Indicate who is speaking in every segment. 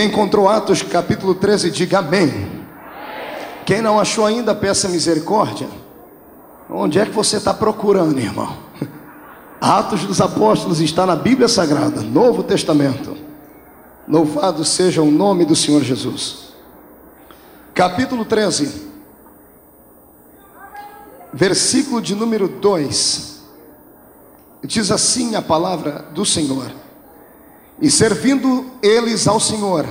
Speaker 1: Quem encontrou Atos capítulo 13, diga amém. Quem não achou ainda, peça misericórdia. Onde é que você está procurando, irmão? Atos dos Apóstolos está na Bíblia Sagrada, Novo Testamento. Louvado seja o nome do Senhor Jesus. Capítulo 13, versículo de número 2. Diz assim a palavra do Senhor: E servindo eles ao Senhor,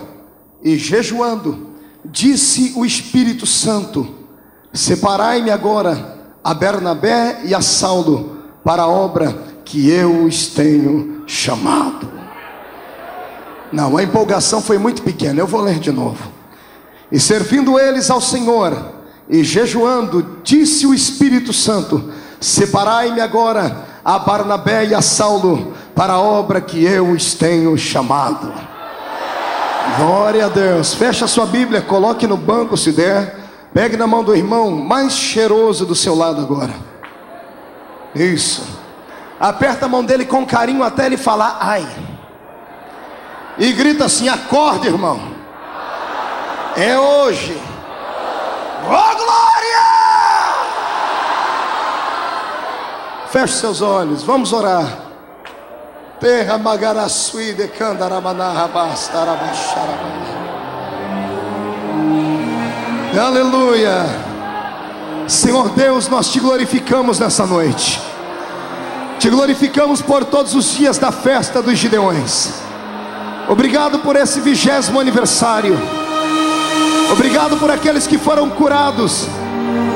Speaker 1: e jejuando, disse o Espírito Santo: Separai-me agora a Bernabé e a Saulo para a obra que eu os tenho chamado. Não, a empolgação foi muito pequena, eu vou ler de novo. E servindo eles ao Senhor, e jejuando, disse o Espírito Santo: Separai-me agora a Barnabé e a Saulo para a obra que eu os tenho chamado. Glória a Deus. Fecha a sua Bíblia, coloque no banco se der. Pegue na mão do irmão mais cheiroso do seu lado agora. Isso. Aperta a mão dele com carinho até ele falar ai. E grita assim: acorda, irmão. É hoje. Oh, glória! Feche seus olhos, vamos orar. Terra magarasui de Aleluia. Senhor Deus, nós te glorificamos nessa noite. Te glorificamos por todos os dias da festa dos Gideões. Obrigado por esse vigésimo aniversário. Obrigado por aqueles que foram curados,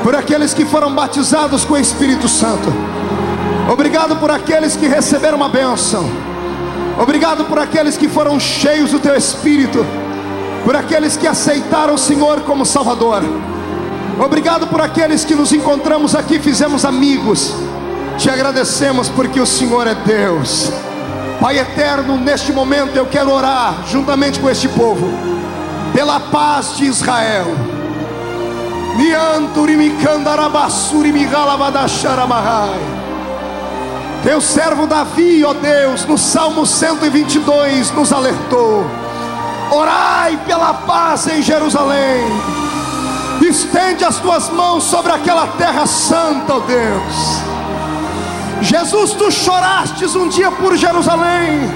Speaker 1: por aqueles que foram batizados com o Espírito Santo. Obrigado por aqueles que receberam uma bênção. Obrigado por aqueles que foram cheios do teu Espírito por aqueles que aceitaram o Senhor como Salvador. Obrigado por aqueles que nos encontramos aqui, fizemos amigos. Te agradecemos porque o Senhor é Deus. Pai eterno, neste momento eu quero orar juntamente com este povo pela paz de Israel. Teu servo Davi, ó Deus, no Salmo 122 nos alertou Orai pela paz em Jerusalém. Estende as tuas mãos sobre aquela terra santa, ó Deus. Jesus, tu chorastes um dia por Jerusalém.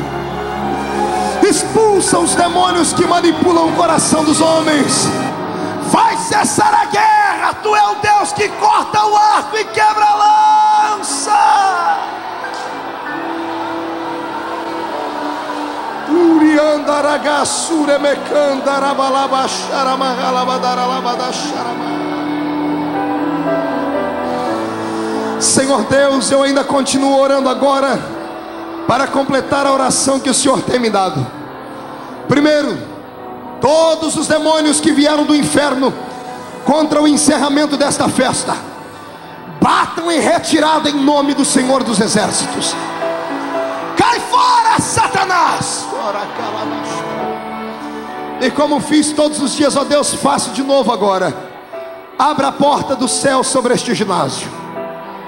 Speaker 1: Expulsa os demônios que manipulam o coração dos homens. Vai cessar a guerra. Tu é o Deus que corta o arco e quebra a lança. Senhor Deus, eu ainda continuo orando agora para completar a oração que o Senhor tem me dado. Primeiro, todos os demônios que vieram do inferno contra o encerramento desta festa, batam em retirada em nome do Senhor dos Exércitos. Cai fora, Satanás! E como fiz todos os dias, ó Deus, faço de novo agora. Abra a porta do céu sobre este ginásio,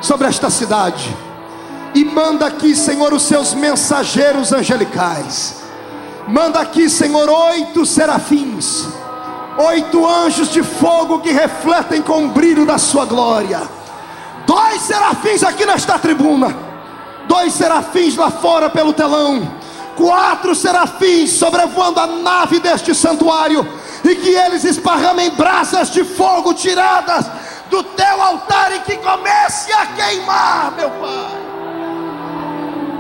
Speaker 1: sobre esta cidade, e manda aqui, Senhor, os seus mensageiros angelicais. Manda aqui, Senhor, oito serafins, oito anjos de fogo que refletem com o brilho da Sua glória. Dois serafins aqui nesta tribuna, dois serafins lá fora pelo telão quatro serafins sobrevoando a nave deste santuário, e que eles esparramem brasas de fogo tiradas do teu altar e que comece a queimar, meu Pai.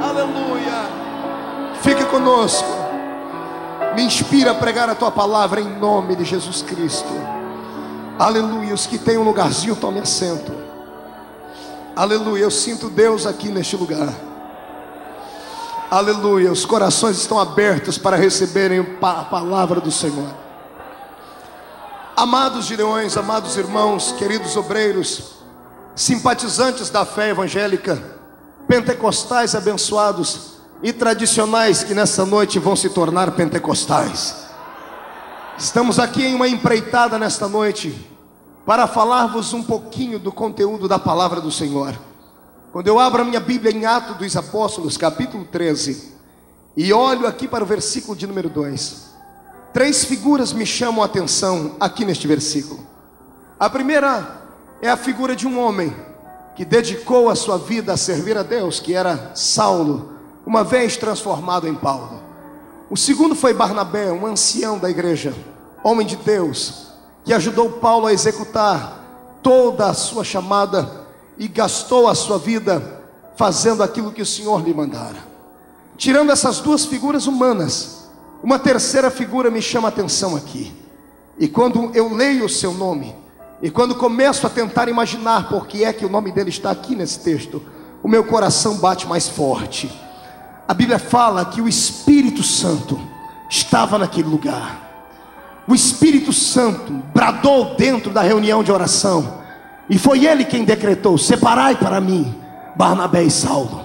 Speaker 1: Aleluia. Fique conosco. Me inspira a pregar a tua palavra em nome de Jesus Cristo. Aleluia. Os que têm um lugarzinho, tome assento. Aleluia. Eu sinto Deus aqui neste lugar. Aleluia. Os corações estão abertos para receberem a palavra do Senhor. Amados gideões, amados irmãos, queridos obreiros, simpatizantes da fé evangélica, pentecostais abençoados e tradicionais que nessa noite vão se tornar pentecostais. Estamos aqui em uma empreitada nesta noite para falar-vos um pouquinho do conteúdo da palavra do Senhor. Quando eu abro a minha Bíblia em Atos dos Apóstolos, capítulo 13, e olho aqui para o versículo de número 2, Três figuras me chamam a atenção aqui neste versículo. A primeira é a figura de um homem que dedicou a sua vida a servir a Deus, que era Saulo, uma vez transformado em Paulo. O segundo foi Barnabé, um ancião da igreja, homem de Deus, que ajudou Paulo a executar toda a sua chamada e gastou a sua vida fazendo aquilo que o Senhor lhe mandara. Tirando essas duas figuras humanas, uma terceira figura me chama a atenção aqui. E quando eu leio o seu nome, e quando começo a tentar imaginar por que é que o nome dele está aqui nesse texto, o meu coração bate mais forte. A Bíblia fala que o Espírito Santo estava naquele lugar. O Espírito Santo bradou dentro da reunião de oração, e foi ele quem decretou: separai para mim Barnabé e Saulo.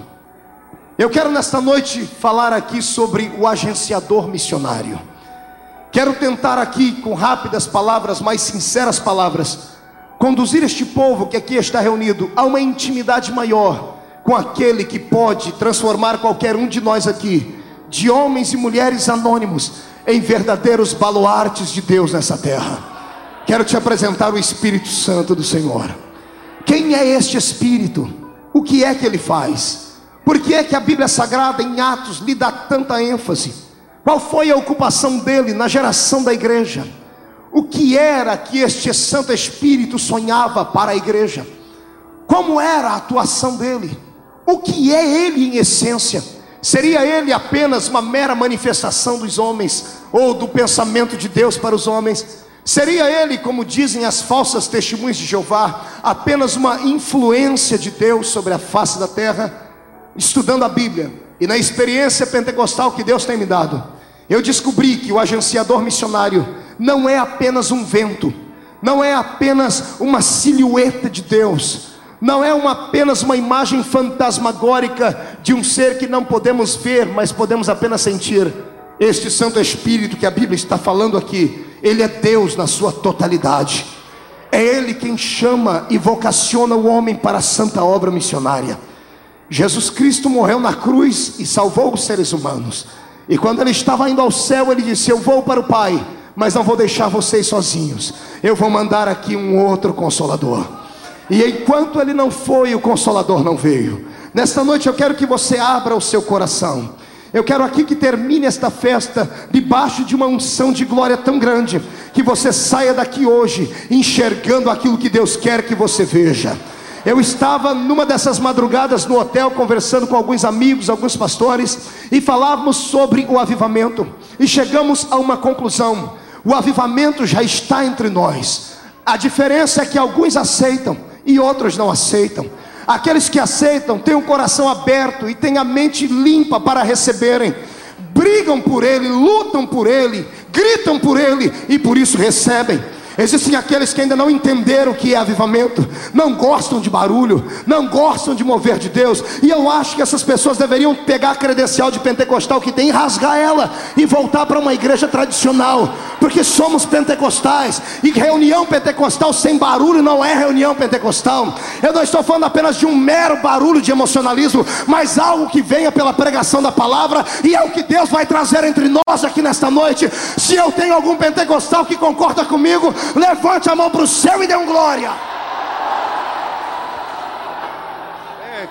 Speaker 1: Eu quero nesta noite falar aqui sobre o agenciador missionário. Quero tentar aqui, com rápidas palavras, mais sinceras palavras, conduzir este povo que aqui está reunido a uma intimidade maior com aquele que pode transformar qualquer um de nós aqui, de homens e mulheres anônimos, em verdadeiros baluartes de Deus nessa terra. Quero te apresentar o Espírito Santo do Senhor. Quem é este Espírito? O que é que ele faz? Por que é que a Bíblia Sagrada em Atos lhe dá tanta ênfase? Qual foi a ocupação dele na geração da igreja? O que era que este Santo Espírito sonhava para a igreja? Como era a atuação dele? O que é ele em essência? Seria ele apenas uma mera manifestação dos homens ou do pensamento de Deus para os homens? Seria ele, como dizem as falsas testemunhas de Jeová, apenas uma influência de Deus sobre a face da terra? estudando a Bíblia e na experiência pentecostal que Deus tem me dado, eu descobri que o agenciador missionário não é apenas um vento, não é apenas uma silhueta de Deus, não é uma, apenas uma imagem fantasmagórica de um ser que não podemos ver, mas podemos apenas sentir. Este Santo Espírito que a Bíblia está falando aqui, ele é Deus na sua totalidade. É Ele quem chama e vocaciona o homem para a santa obra missionária. Jesus Cristo morreu na cruz e salvou os seres humanos. E quando ele estava indo ao céu, ele disse: Eu vou para o Pai, mas não vou deixar vocês sozinhos. Eu vou mandar aqui um outro consolador. E enquanto ele não foi, o consolador não veio. Nesta noite eu quero que você abra o seu coração. Eu quero aqui que termine esta festa debaixo de uma unção de glória tão grande, que você saia daqui hoje enxergando aquilo que Deus quer que você veja. Eu estava numa dessas madrugadas no hotel conversando com alguns amigos, alguns pastores, e falávamos sobre o avivamento. E chegamos a uma conclusão: o avivamento já está entre nós. A diferença é que alguns aceitam e outros não aceitam. Aqueles que aceitam têm o coração aberto e têm a mente limpa para receberem. Brigam por ele, lutam por ele, gritam por ele e por isso recebem. Existem aqueles que ainda não entenderam o que é avivamento, não gostam de barulho, não gostam de mover de Deus, e eu acho que essas pessoas deveriam pegar a credencial de pentecostal que tem, rasgar ela e voltar para uma igreja tradicional, porque somos pentecostais, e reunião pentecostal sem barulho não é reunião pentecostal. Eu não estou falando apenas de um mero barulho de emocionalismo, mas algo que venha pela pregação da palavra, e é o que Deus vai trazer entre nós aqui nesta noite. Se eu tenho algum pentecostal que concorda comigo, Levante a mão para o céu e dê um glória. É,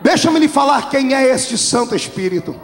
Speaker 1: Deixa-me lhe falar quem é este Santo Espírito.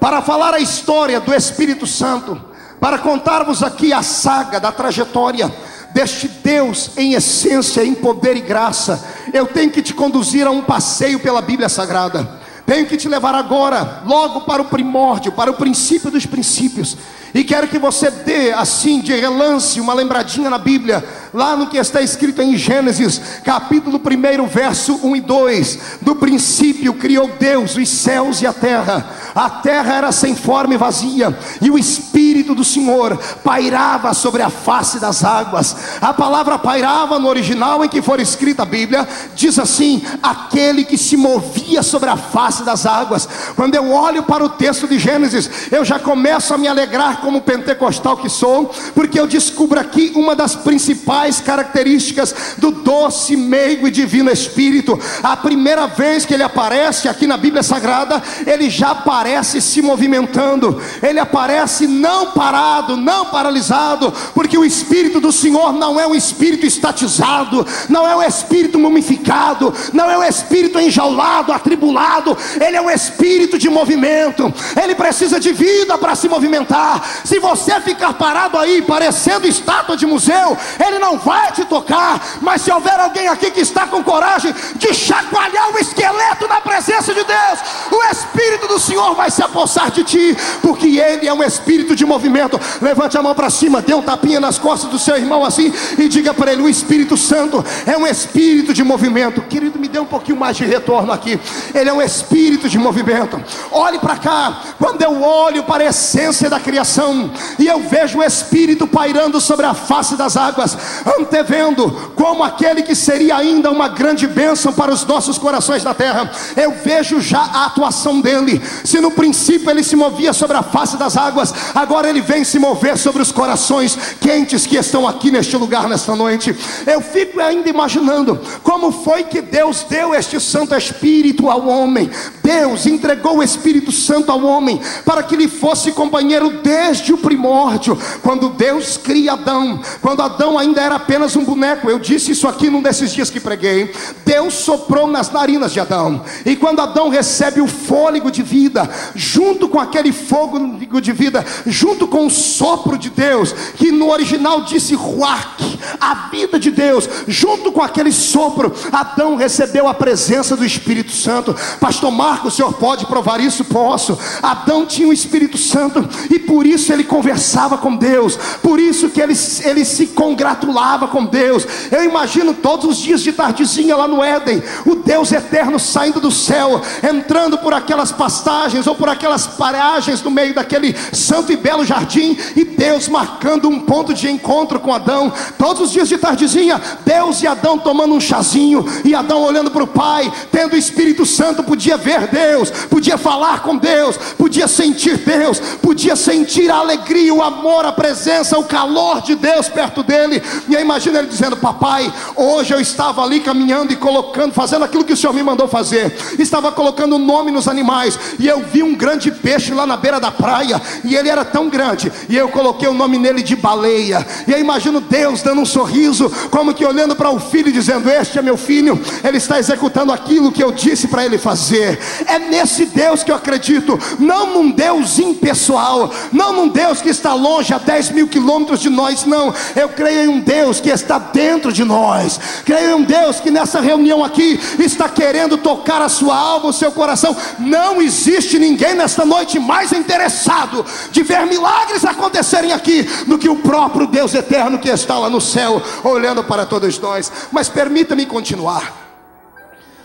Speaker 1: Para falar a história do Espírito Santo, para contarmos aqui a saga da trajetória deste Deus em essência, em poder e graça, eu tenho que te conduzir a um passeio pela Bíblia Sagrada. Tenho que te levar agora, logo para o primórdio, para o princípio dos princípios. E quero que você dê, assim, de relance, uma lembradinha na Bíblia, lá no que está escrito em Gênesis, capítulo 1, verso 1 e 2. Do princípio criou Deus os céus e a terra. A terra era sem forma e vazia, e o Espírito do Senhor pairava sobre a face das águas. A palavra pairava no original em que for escrita a Bíblia, diz assim: aquele que se movia sobre a face das águas. Quando eu olho para o texto de Gênesis, eu já começo a me alegrar como pentecostal que sou, porque eu descubro aqui uma das principais características do doce, meigo e divino Espírito. A primeira vez que ele aparece aqui na Bíblia Sagrada, ele já aparece se movimentando, ele aparece não parado, não paralisado, porque o Espírito do Senhor não é um espírito estatizado, não é um espírito mumificado, não é um espírito enjaulado, atribulado, ele é um espírito de movimento, ele precisa de vida para se movimentar. Se você ficar parado aí, parecendo estátua de museu, ele não vai te tocar, mas se houver alguém aqui que está com coragem de chacoalhar o esqueleto na presença de Deus, o Espírito do Senhor vai se apossar de ti, porque Ele é um espírito de movimento. Levante a mão para cima, dê um tapinha nas costas do seu irmão assim e diga para ele: o Espírito Santo é um espírito de movimento. Querido, me dê um pouquinho mais de retorno aqui. Ele é um espírito de movimento. Olhe para cá, quando eu olho para a essência da criação e eu vejo o Espírito pairando sobre a face das águas, antevendo como aquele que seria ainda uma grande bênção para os nossos corações da terra. Eu vejo já a atuação dele. Se no princípio ele se movia sobre a face das águas, agora ele vem se mover sobre os corações quentes que estão aqui neste lugar nesta noite. Eu fico ainda imaginando como foi que Deus deu este Santo Espírito ao homem. Deus entregou o Espírito Santo ao homem para que lhe fosse companheiro desde o primórdio, quando Deus cria Adão, quando Adão ainda era apenas um boneco. Eu disse isso aqui num desses dias que preguei. Deus soprou nas narinas de Adão, e quando Adão recebe o fôlego de vida, junto com aquele fogo de vida, junto com o sopro de Deus, que no original disse ruach, a vida de Deus, junto com aquele sopro, Adão recebeu a presença do Espírito Santo. Pastor Marcos, o senhor pode provar isso? Posso. Adão tinha o Espírito Santo e por isso ele conversava com Deus, por isso que ele, ele se congratulava com Deus. Eu imagino todos os dias de tardezinha lá no Éden, o Deus eterno saindo do céu, entrando por aquelas pastagens ou por aquelas paragens no meio daquele santo e belo jardim, e Deus marcando um ponto de encontro com Adão. Todos os dias de tardezinha, Deus e Adão tomando um chazinho, e Adão olhando para o Pai, tendo o Espírito Santo, podia ver Deus, podia falar com Deus, podia sentir Deus, podia sentir a alegria, o amor, a presença, o calor de Deus perto dele. E aí imagina ele dizendo: Papai, hoje eu estava ali caminhando e colocando, fazendo aquilo que o Senhor me mandou fazer, estava colocando nome nos animais, e eu vi um grande peixe lá na beira da praia, e ele era tão grande, e eu coloquei o nome nele de baleia. E aí imagino Deus dando um sorriso, como que olhando para o filho, dizendo: Este é meu filho, ele está executando aquilo que eu disse para ele fazer. É nesse Deus que eu acredito, não num Deus impessoal, não num Deus que está longe a 10 mil quilômetros de nós, não. Eu creio em um Deus que está dentro de nós, creio em um Deus que nessa reunião aqui está querendo tocar a sua alma, o seu coração. Não existe ninguém nesta noite mais interessado de ver milagres acontecerem aqui do que o próprio Deus eterno que está lá no céu, olhando para todos nós. Mas permita-me continuar.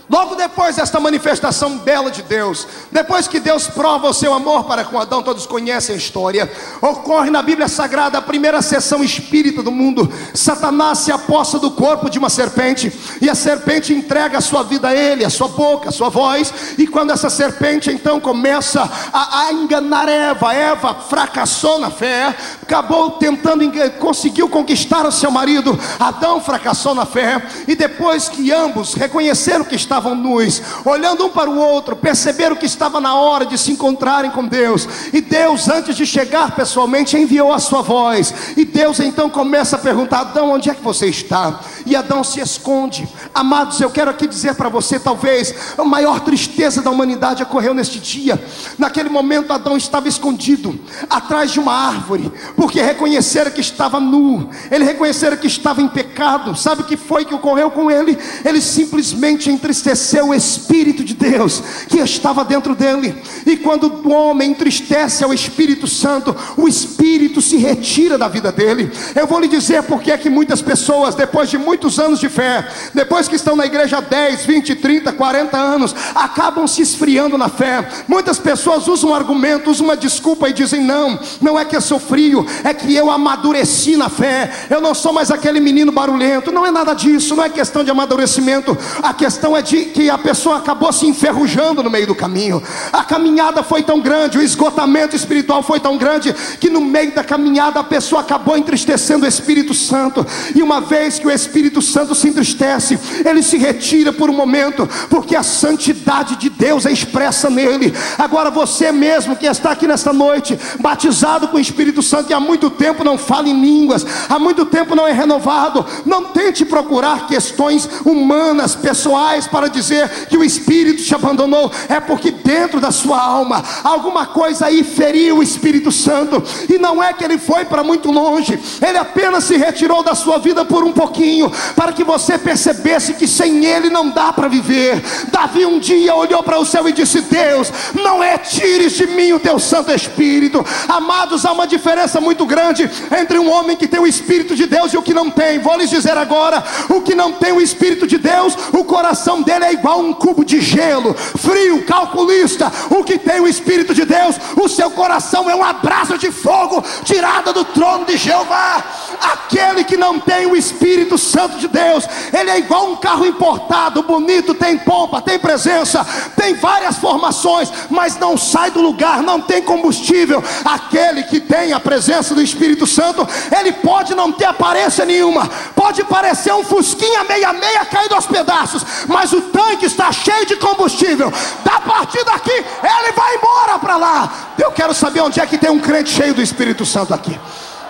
Speaker 1: Logo depois desta manifestação bela de Deus, depois que Deus prova o seu amor para com Adão, todos conhecem a história. Ocorre na Bíblia Sagrada a primeira sessão espírita do mundo. Satanás se aposta do corpo de uma serpente, e a serpente entrega a sua vida a ele, a sua boca, a sua voz. E quando essa serpente então começa a, a enganar Eva, Eva fracassou na fé, acabou tentando, conseguiu conquistar o seu marido. Adão fracassou na fé, e depois que ambos reconheceram que estavam estavam nus, olhando um para o outro, perceberam que estava na hora de se encontrarem com Deus. E Deus, antes de chegar pessoalmente, enviou a sua voz. E Deus então começa a perguntar: Adão, onde é que você está? E Adão se esconde. Amados, eu quero aqui dizer para você, talvez, a maior tristeza da humanidade ocorreu neste dia. Naquele momento, Adão estava escondido atrás de uma árvore, porque reconheceram que estava nu, ele reconheceram que estava em pecado. Sabe o que foi que ocorreu com ele? Ele simplesmente entristeceu o Espírito de Deus que estava dentro dele. E quando o homem entristece ao Espírito Santo, o Espírito se retira da vida dele. Eu vou lhe dizer porque é que muitas pessoas, depois de muitos anos de fé, depois que estão na igreja 10, 20, 30, 40 anos, acabam se esfriando na fé. Muitas pessoas usam um argumento, usam uma desculpa e dizem: Não, não é que eu sou frio, é que eu amadureci na fé. Eu não sou mais aquele menino barulhento. Não é nada disso, não é questão de amadurecimento. A questão é de que a pessoa acabou se enferrujando no meio do caminho. A caminhada foi tão grande, o esgotamento espiritual foi tão grande, que no meio da caminhada a pessoa acabou entristecendo o Espírito Santo. E uma vez que o Espírito Espírito Santo se entristece, ele se retira por um momento, porque a santidade de Deus é expressa nele. Agora você mesmo que está aqui nesta noite, batizado com o Espírito Santo e há muito tempo não fala em línguas, há muito tempo não é renovado, não tente procurar questões humanas, pessoais para dizer que o Espírito te abandonou, é porque dentro da sua alma alguma coisa aí feriu o Espírito Santo, e não é que ele foi para muito longe, ele apenas se retirou da sua vida por um pouquinho, para que você percebesse que sem ele não dá para viver. Davi um dia olhou para o céu e disse: Deus, não é tires de mim o teu Santo Espírito. Amados, há uma diferença muito grande entre um homem que tem o Espírito de Deus e o que não tem. Vou lhes dizer agora: o que não tem o Espírito de Deus, o coração dele é igual a um cubo de gelo, frio, calculista. O que tem o Espírito de Deus, o seu coração é um abraço de fogo tirada do trono de Jeová. Aquele que não tem o Espírito Santo de Deus, ele é igual um carro importado, bonito, tem pompa, tem presença, tem várias formações, mas não sai do lugar, não tem combustível. Aquele que tem a presença do Espírito Santo, ele pode não ter aparência nenhuma, pode parecer um fusquinha meia-meia caído aos pedaços, mas o tanque está cheio de combustível. Da partir daqui, ele vai embora para lá. Eu quero saber onde é que tem um crente cheio do Espírito Santo aqui.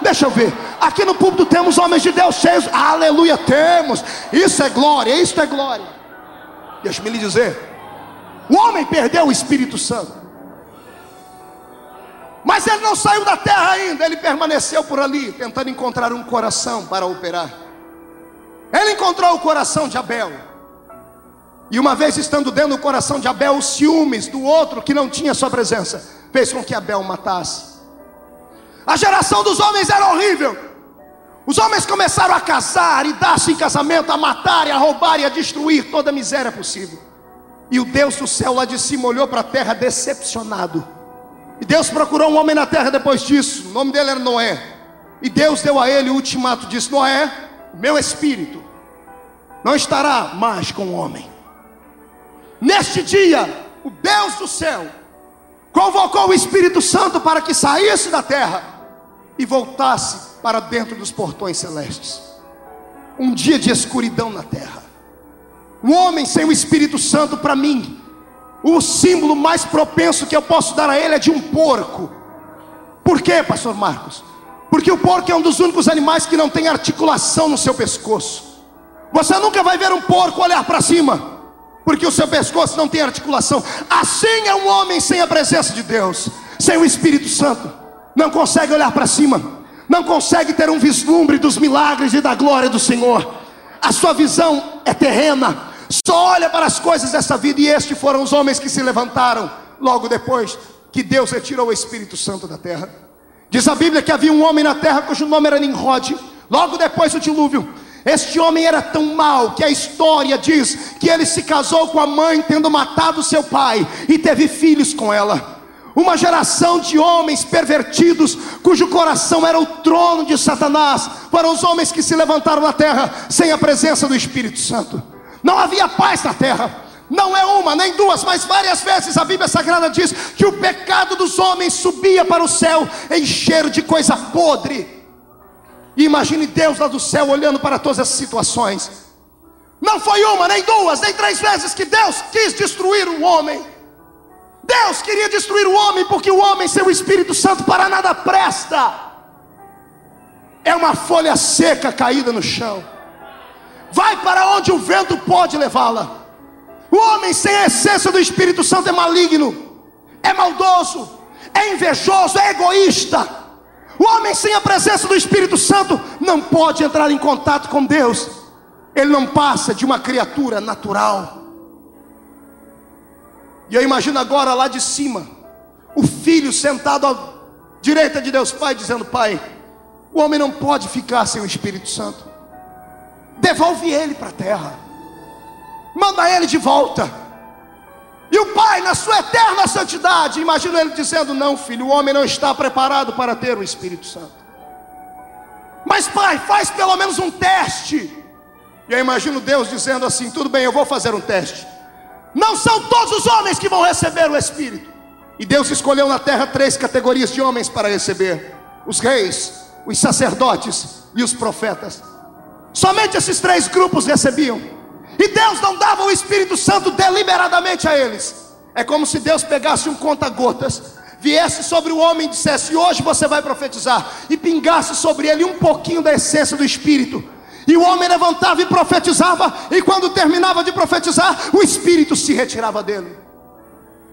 Speaker 1: Deixa eu ver. Aqui no púlpito temos homens de Deus cheios. Aleluia, temos. Isso é glória, isso é glória. Deixa-me lhe dizer. O homem perdeu o Espírito Santo. Mas ele não saiu da terra ainda, ele permaneceu por ali, tentando encontrar um coração para operar. Ele encontrou o coração de Abel. E uma vez estando dentro do coração de Abel, os ciúmes do outro que não tinha sua presença, fez com que Abel matasse. A geração dos homens era horrível. Os homens começaram a casar e dar-se em casamento, a matar e a roubar e a destruir toda a miséria possível. E o Deus do céu lá de cima olhou para a terra decepcionado. E Deus procurou um homem na terra depois disso. O nome dele era Noé. E Deus deu a ele o ultimato: disse: Noé, meu espírito não estará mais com o homem. Neste dia, o Deus do céu convocou o Espírito Santo para que saísse da terra e voltasse para dentro dos portões celestes. Um dia de escuridão na terra. O homem sem o Espírito Santo, para mim, o símbolo mais propenso que eu posso dar a ele é de um porco. Por quê, pastor Marcos? Porque o porco é um dos únicos animais que não tem articulação no seu pescoço. Você nunca vai ver um porco olhar para cima, porque o seu pescoço não tem articulação. Assim é um homem sem a presença de Deus, sem o Espírito Santo não consegue olhar para cima, não consegue ter um vislumbre dos milagres e da glória do Senhor. A sua visão é terrena, só olha para as coisas dessa vida, e estes foram os homens que se levantaram logo depois que Deus retirou o Espírito Santo da terra. Diz a Bíblia que havia um homem na terra cujo nome era Nimrod, logo depois do dilúvio. Este homem era tão mau que a história diz que ele se casou com a mãe, tendo matado seu pai, e teve filhos com ela uma geração de homens pervertidos, cujo coração era o trono de Satanás, foram os homens que se levantaram na terra sem a presença do Espírito Santo. Não havia paz na terra. Não é uma, nem duas, mas várias vezes a Bíblia Sagrada diz que o pecado dos homens subia para o céu em cheiro de coisa podre. E imagine Deus lá do céu olhando para todas essas situações. Não foi uma, nem duas, nem três vezes que Deus quis destruir o homem. Deus queria destruir o homem, porque o homem sem o Espírito Santo para nada presta. É uma folha seca caída no chão. Vai para onde o vento pode levá-la. O homem sem a essência do Espírito Santo é maligno, é maldoso, é invejoso, é egoísta. O homem sem a presença do Espírito Santo não pode entrar em contato com Deus. Ele não passa de uma criatura natural. E eu imagino agora lá de cima, o filho sentado à direita de Deus Pai, dizendo: Pai, o homem não pode ficar sem o Espírito Santo. Devolve ele para a terra, manda ele de volta. E o pai, na sua eterna santidade, imagina ele dizendo: Não, filho, o homem não está preparado para ter o Espírito Santo. Mas, pai, faz pelo menos um teste. E eu imagino Deus dizendo assim: Tudo bem, eu vou fazer um teste. Não são todos os homens que vão receber o Espírito. E Deus escolheu na terra três categorias de homens para receber: os reis, os sacerdotes e os profetas. Somente esses três grupos recebiam. E Deus não dava o Espírito Santo deliberadamente a eles. É como se Deus pegasse um conta-gotas, viesse sobre o homem e dissesse: Hoje você vai profetizar, e pingasse sobre ele um pouquinho da essência do Espírito. E o homem levantava e profetizava, e quando terminava de profetizar, o Espírito se retirava dele.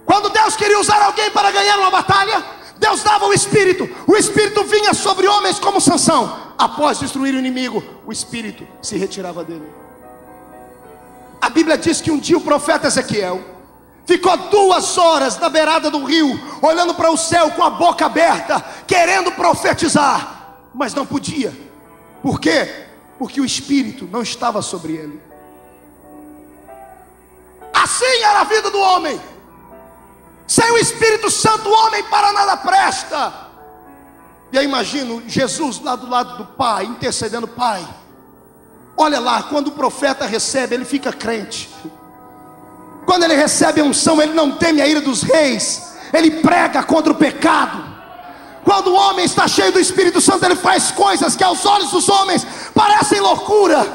Speaker 1: Quando Deus queria usar alguém para ganhar uma batalha, Deus dava o Espírito, o Espírito vinha sobre homens como Sansão. Após destruir o inimigo, o Espírito se retirava dele. A Bíblia diz que um dia o profeta Ezequiel ficou duas horas na beirada do rio, olhando para o céu com a boca aberta, querendo profetizar, mas não podia. Por quê? Porque o Espírito não estava sobre ele. Assim era a vida do homem. Sem o Espírito Santo, o homem para nada presta. E aí imagino Jesus lá do lado do Pai, intercedendo, Pai. Olha lá, quando o profeta recebe, ele fica crente. Quando ele recebe a unção, ele não teme a ira dos reis, ele prega contra o pecado. Quando o homem está cheio do Espírito Santo, ele faz coisas que aos olhos dos homens parecem loucura,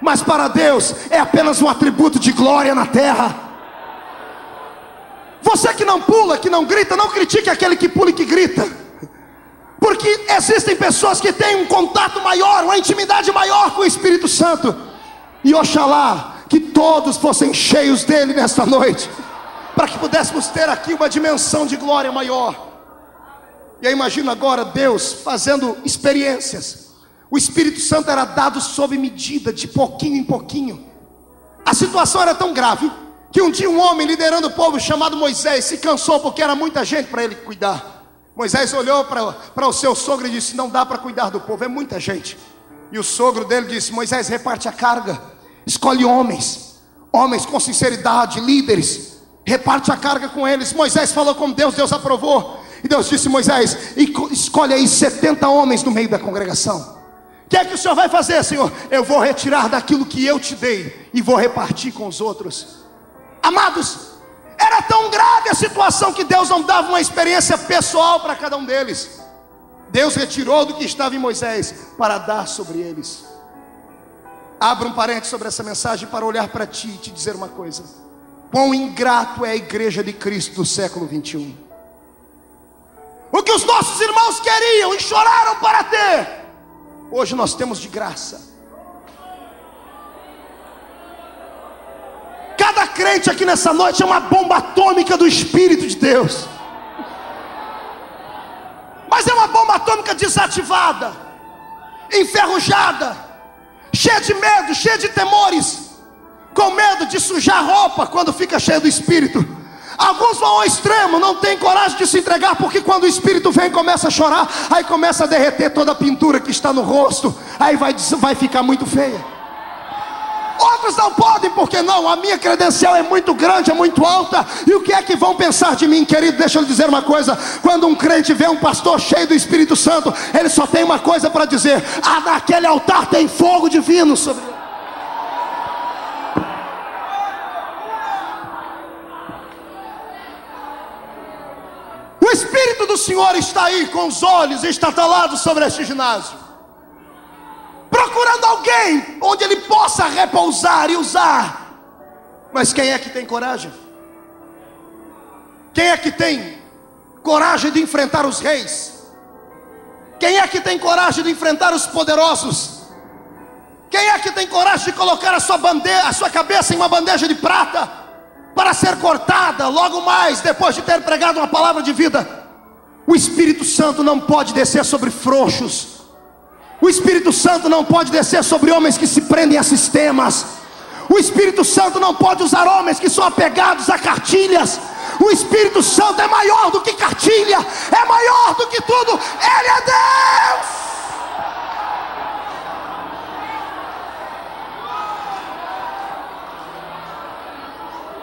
Speaker 1: mas para Deus é apenas um atributo de glória na terra. Você que não pula, que não grita, não critique aquele que pula e que grita. Porque existem pessoas que têm um contato maior, uma intimidade maior com o Espírito Santo. E oxalá que todos fossem cheios dele nesta noite, para que pudéssemos ter aqui uma dimensão de glória maior. E aí imagino agora Deus fazendo experiências. O Espírito Santo era dado sob medida, de pouquinho em pouquinho. A situação era tão grave que um dia um homem liderando o povo chamado Moisés se cansou porque era muita gente para ele cuidar. Moisés olhou para o seu sogro e disse: Não dá para cuidar do povo, é muita gente. E o sogro dele disse: Moisés, reparte a carga, escolhe homens, homens com sinceridade, líderes, reparte a carga com eles. Moisés falou com Deus, Deus aprovou. E Deus disse: Moisés, escolhe aí 70 homens no meio da congregação. O que é que o senhor vai fazer, Senhor? Eu vou retirar daquilo que eu te dei e vou repartir com os outros. Amados, era tão grave a situação que Deus não dava uma experiência pessoal para cada um deles. Deus retirou do que estava em Moisés para dar sobre eles. Abra um parente sobre essa mensagem para olhar para ti e te dizer uma coisa: quão ingrato é a igreja de Cristo do século 21. O que os nossos irmãos queriam e choraram para ter, hoje nós temos de graça. Cada crente aqui nessa noite é uma bomba atômica do Espírito de Deus. Mas é uma bomba atômica desativada, enferrujada, cheia de medo, cheia de temores, com medo de sujar roupa quando fica cheio do Espírito. Alguns vão ao extremo, não tem coragem de se entregar, porque quando o Espírito vem começa a chorar, aí começa a derreter toda a pintura que está no rosto, aí vai, vai ficar muito feia. Outros não podem, porque não? A minha credencial é muito grande, é muito alta. E o que é que vão pensar de mim, querido? Deixa eu lhe dizer uma coisa: quando um crente vê um pastor cheio do Espírito Santo, ele só tem uma coisa para dizer: ah, naquele altar tem fogo divino sobre ele. Do Senhor está aí com os olhos estatalados sobre este ginásio procurando alguém onde ele possa repousar e usar. Mas quem é que tem coragem? Quem é que tem coragem de enfrentar os reis? Quem é que tem coragem de enfrentar os poderosos? Quem é que tem coragem de colocar a sua bandeja, a sua cabeça em uma bandeja de prata para ser cortada logo mais depois de ter pregado uma palavra de vida? O Espírito Santo não pode descer sobre frouxos. O Espírito Santo não pode descer sobre homens que se prendem a sistemas. O Espírito Santo não pode usar homens que são apegados a cartilhas. O Espírito Santo é maior do que cartilha, é maior do que tudo. Ele é Deus.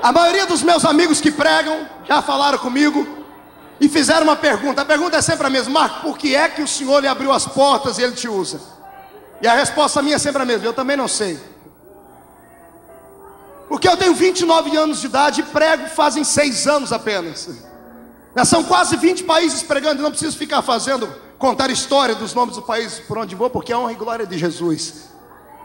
Speaker 1: A maioria dos meus amigos que pregam já falaram comigo e fizeram uma pergunta. A pergunta é sempre a mesma: Marco, por que é que o Senhor lhe abriu as portas e ele te usa? E a resposta minha é sempre a mesma: eu também não sei. Porque eu tenho 29 anos de idade e prego fazem seis anos apenas. Já são quase 20 países pregando, não preciso ficar fazendo, contar história dos nomes dos países por onde vou, porque é honra e glória de Jesus.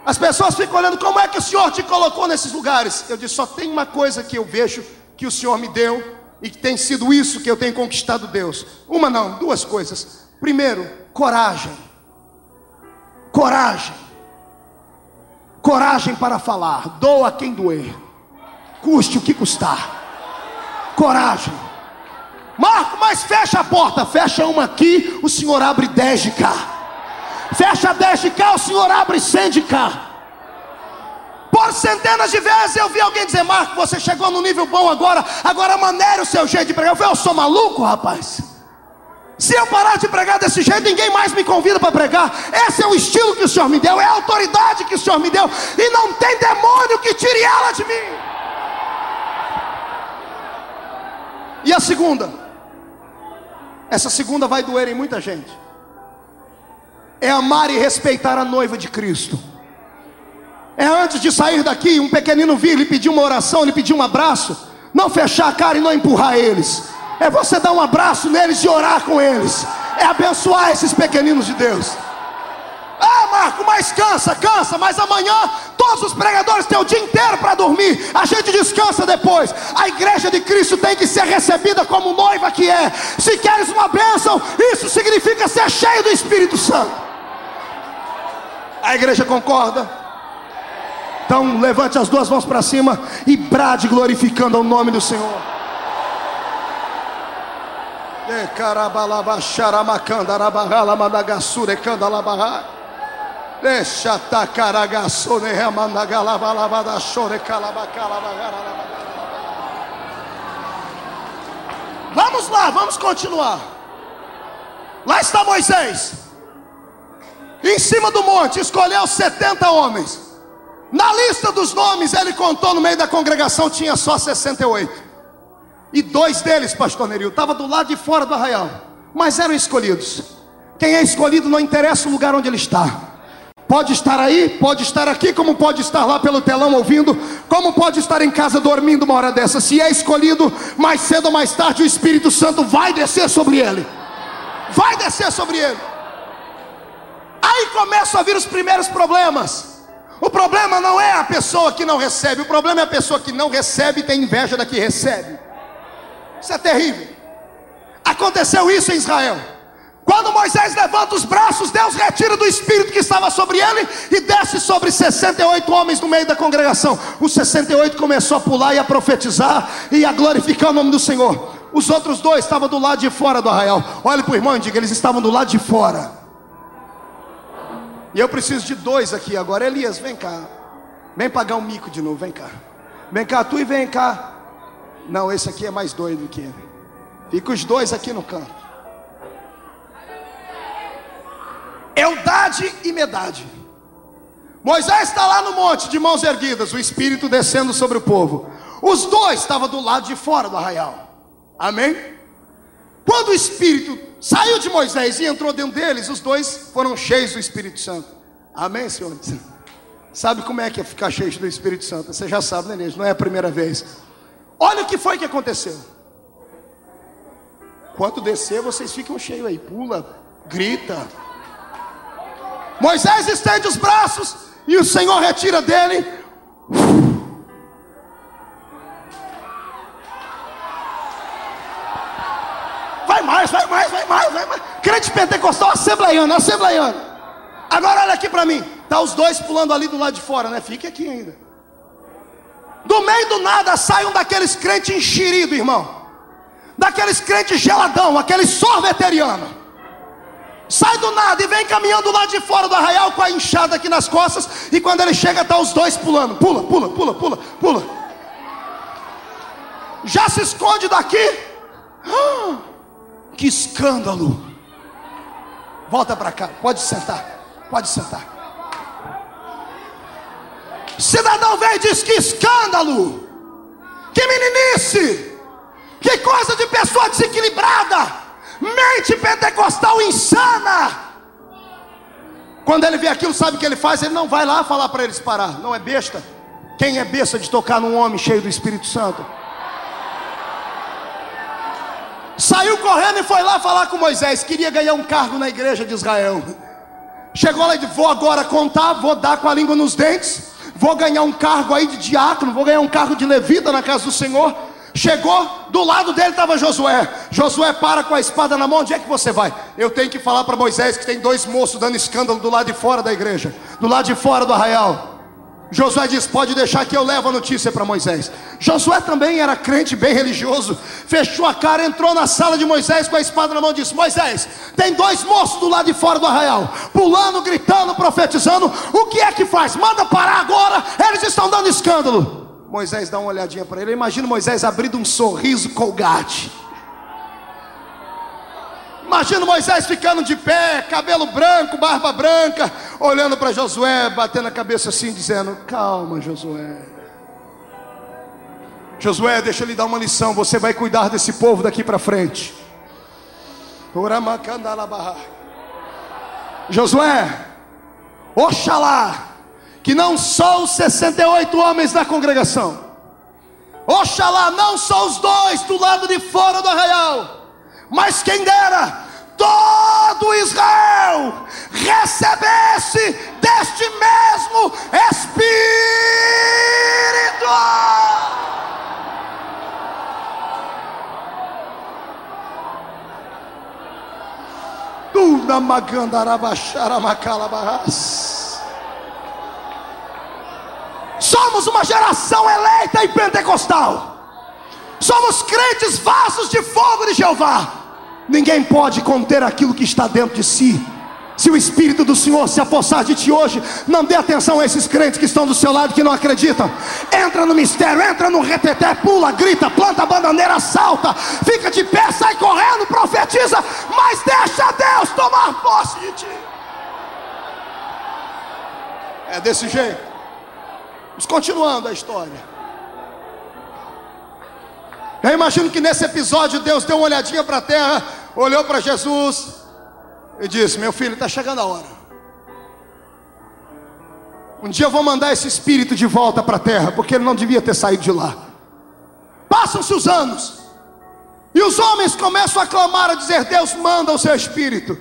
Speaker 1: As pessoas ficam olhando, como é que o Senhor te colocou nesses lugares? Eu disse, só tem uma coisa que eu vejo que o Senhor me deu e que tem sido isso que eu tenho conquistado Deus. Uma não, duas coisas. Primeiro, coragem. Coragem. Coragem para falar. Doa quem doer. Custe o que custar. Coragem. Marco, mas fecha a porta. Fecha uma aqui, o Senhor abre dez de cá. Fecha 10 de cá, o Senhor abre 100 de cá. Por centenas de vezes eu vi alguém dizer: Marco, você chegou no nível bom agora, agora maneira o seu jeito de pregar. Eu falei: Eu sou maluco, rapaz. Se eu parar de pregar desse jeito, ninguém mais me convida para pregar. Esse é o estilo que o Senhor me deu, é a autoridade que o Senhor me deu, e não tem demônio que tire ela de mim. E a segunda? Essa segunda vai doer em muita gente é amar e respeitar a noiva de Cristo. É antes de sair daqui, um pequenino vir lhe pedir uma oração, lhe pedir um abraço, não fechar a cara e não empurrar eles. É você dar um abraço neles e orar com eles. É abençoar esses pequeninos de Deus. Ah, Marco, mas cansa, cansa, mas amanhã todos os pregadores têm o dia inteiro para dormir. A gente descansa depois. A igreja de Cristo tem que ser recebida como noiva que é. Se queres uma bênção, isso significa ser cheio do Espírito Santo. A igreja concorda? Então levante as duas mãos para cima e brade glorificando o nome do Senhor. Deixa tacaragaçone remandagalabalabada chore Vamos lá, vamos continuar. Lá está Moisés em cima do monte, escolheu 70 homens. Na lista dos nomes, ele contou no meio da congregação, tinha só 68. E dois deles, pastor Neril, estavam do lado de fora do arraial, mas eram escolhidos. Quem é escolhido não interessa o lugar onde ele está. Pode estar aí, pode estar aqui, como pode estar lá pelo telão ouvindo, como pode estar em casa dormindo uma hora dessa. Se é escolhido, mais cedo ou mais tarde o Espírito Santo vai descer sobre ele. Vai descer sobre ele. Aí começam a vir os primeiros problemas. O problema não é a pessoa que não recebe, o problema é a pessoa que não recebe e tem inveja da que recebe. Isso é terrível. Aconteceu isso em Israel. Quando Moisés levanta os braços, Deus retira do espírito que estava sobre ele e desce sobre 68 homens no meio da congregação. Os 68 começou a pular e a profetizar e a glorificar o nome do Senhor. Os outros dois estavam do lado de fora do arraial. Olhe para o irmão e diga: eles estavam do lado de fora. E eu preciso de dois aqui agora. Elias, vem cá. Vem pagar um mico de novo, vem cá. Vem cá, tu e vem cá. Não, esse aqui é mais doido que ele. Fica os dois aqui no canto. Eudade e Medade. Moisés está lá no monte de mãos erguidas, o Espírito descendo sobre o povo. Os dois estavam do lado de fora do arraial. Amém? Quando o Espírito saiu de Moisés e entrou dentro deles, os dois foram cheios do Espírito Santo. Amém, senhores? Sabe como é que é ficar cheio do Espírito Santo? Você já sabe, né, Não é a primeira vez. Olha o que foi que aconteceu. Quando descer, vocês ficam cheios aí, pula, grita. Moisés estende os braços e o Senhor retira dele mais, vai mais, vai mais, vai mais. Crente pentecostal assembleiano, assembleiano. Agora olha aqui para mim. Tá os dois pulando ali do lado de fora, né? Fique aqui ainda. Do meio do nada sai um daqueles crentes enxerido, irmão. Daqueles crentes geladão, aquele sorveteriano. Sai do nada e vem caminhando lá de fora do arraial com a enxada aqui nas costas. E quando ele chega, tá os dois pulando. Pula, pula, pula, pula, pula. Já se esconde daqui. Ah! Que escândalo! Volta para cá, pode sentar, pode sentar. Cidadão vem e diz: Que escândalo! Que meninice! Que coisa de pessoa desequilibrada! Mente pentecostal insana! Quando ele vê aquilo, sabe o que ele faz? Ele não vai lá falar para eles parar, não é besta. Quem é besta de tocar num homem cheio do Espírito Santo? Saiu correndo e foi lá falar com Moisés. Queria ganhar um cargo na igreja de Israel. Chegou lá e disse: Vou agora contar, vou dar com a língua nos dentes, vou ganhar um cargo aí de diácono, vou ganhar um cargo de levita na casa do Senhor. Chegou, do lado dele estava Josué. Josué para com a espada na mão, onde é que você vai? Eu tenho que falar para Moisés que tem dois moços dando escândalo do lado de fora da igreja, do lado de fora do arraial. Josué diz: Pode deixar que eu levo a notícia para Moisés. Josué também era crente, bem religioso. Fechou a cara, entrou na sala de Moisés com a espada na mão e disse: Moisés, tem dois moços do lado de fora do arraial, pulando, gritando, profetizando. O que é que faz? Manda parar agora, eles estão dando escândalo. Moisés dá uma olhadinha para ele. Imagina Moisés abrindo um sorriso colgate. Imagina Moisés ficando de pé, cabelo branco, barba branca, olhando para Josué, batendo a cabeça assim, dizendo: Calma, Josué. Josué, deixa eu lhe dar uma lição. Você vai cuidar desse povo daqui para frente. Josué, oxalá, que não só os 68 homens da congregação, oxalá, não só os dois do lado de fora do arraial, mas quem dera todo Israel recebesse deste mesmo Espírito. Tuna magandarabacharamakalabarras. Somos uma geração eleita e pentecostal. Somos crentes vasos de fogo de Jeová. Ninguém pode conter aquilo que está dentro de si. Se o Espírito do Senhor se apossar de ti hoje, não dê atenção a esses crentes que estão do seu lado que não acreditam. Entra no mistério, entra no reteté, pula, grita, planta a bananeira, salta, fica de pé, sai correndo, profetiza, mas deixa Deus tomar posse de ti. É desse jeito. Vamos continuando a história. Eu imagino que nesse episódio Deus deu uma olhadinha para a terra, olhou para Jesus e disse: Meu filho, está chegando a hora. Um dia eu vou mandar esse espírito de volta para a terra, porque ele não devia ter saído de lá. Passam-se os anos, e os homens começam a clamar, a dizer: Deus manda o seu espírito.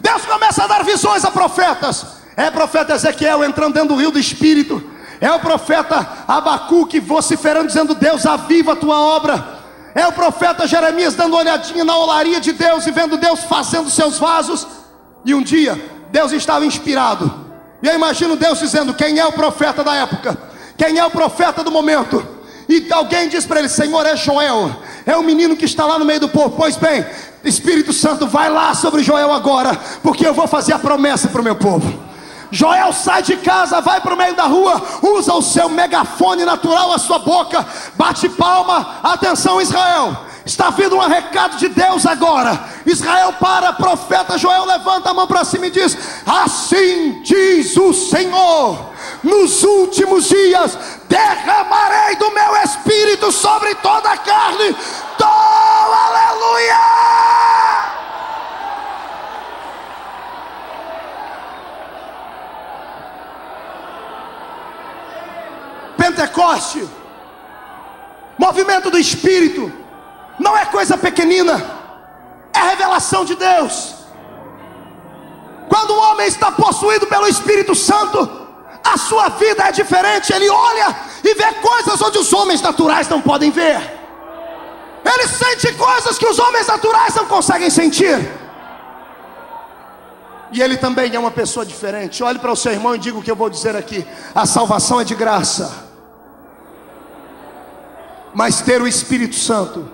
Speaker 1: Deus começa a dar visões a profetas. É profeta Ezequiel entrando dentro do rio do espírito. É o profeta Abacuque vociferando, dizendo: Deus, aviva a tua obra. É o profeta Jeremias dando uma olhadinha na olaria de Deus e vendo Deus fazendo seus vasos. E um dia, Deus estava inspirado. E eu imagino Deus dizendo: Quem é o profeta da época? Quem é o profeta do momento? E alguém diz para ele: Senhor, é Joel, é o menino que está lá no meio do povo. Pois bem, Espírito Santo, vai lá sobre Joel agora, porque eu vou fazer a promessa para o meu povo. Joel sai de casa, vai para o meio da rua, usa o seu megafone natural, a sua boca, bate palma, atenção Israel, está vindo um recado de Deus agora. Israel para, profeta Joel levanta a mão para cima e diz: Assim diz o Senhor, nos últimos dias derramarei do meu espírito sobre toda a carne. Oh, aleluia! Pentecoste, movimento do Espírito, não é coisa pequenina, é revelação de Deus. Quando o homem está possuído pelo Espírito Santo, a sua vida é diferente. Ele olha e vê coisas onde os homens naturais não podem ver. Ele sente coisas que os homens naturais não conseguem sentir. E ele também é uma pessoa diferente. Olhe para o seu irmão e diga o que eu vou dizer aqui: a salvação é de graça mas ter o Espírito Santo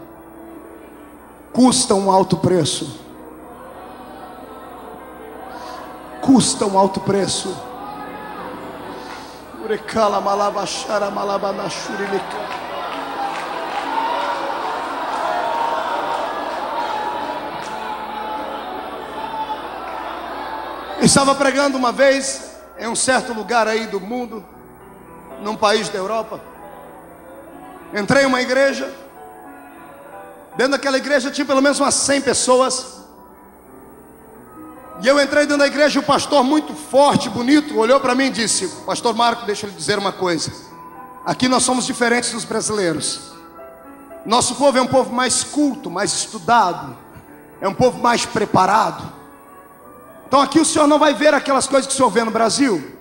Speaker 1: custa um alto preço. Custa um alto preço. Estava pregando uma vez em um certo lugar aí do mundo, num país da Europa. Entrei em uma igreja. Dentro daquela igreja tinha pelo menos umas 100 pessoas. E eu entrei dentro da igreja o pastor, muito forte, bonito, olhou para mim e disse: Pastor Marco, deixa eu lhe dizer uma coisa. Aqui nós somos diferentes dos brasileiros. Nosso povo é um povo mais culto, mais estudado, é um povo mais preparado. Então aqui o senhor não vai ver aquelas coisas que o senhor vê no Brasil.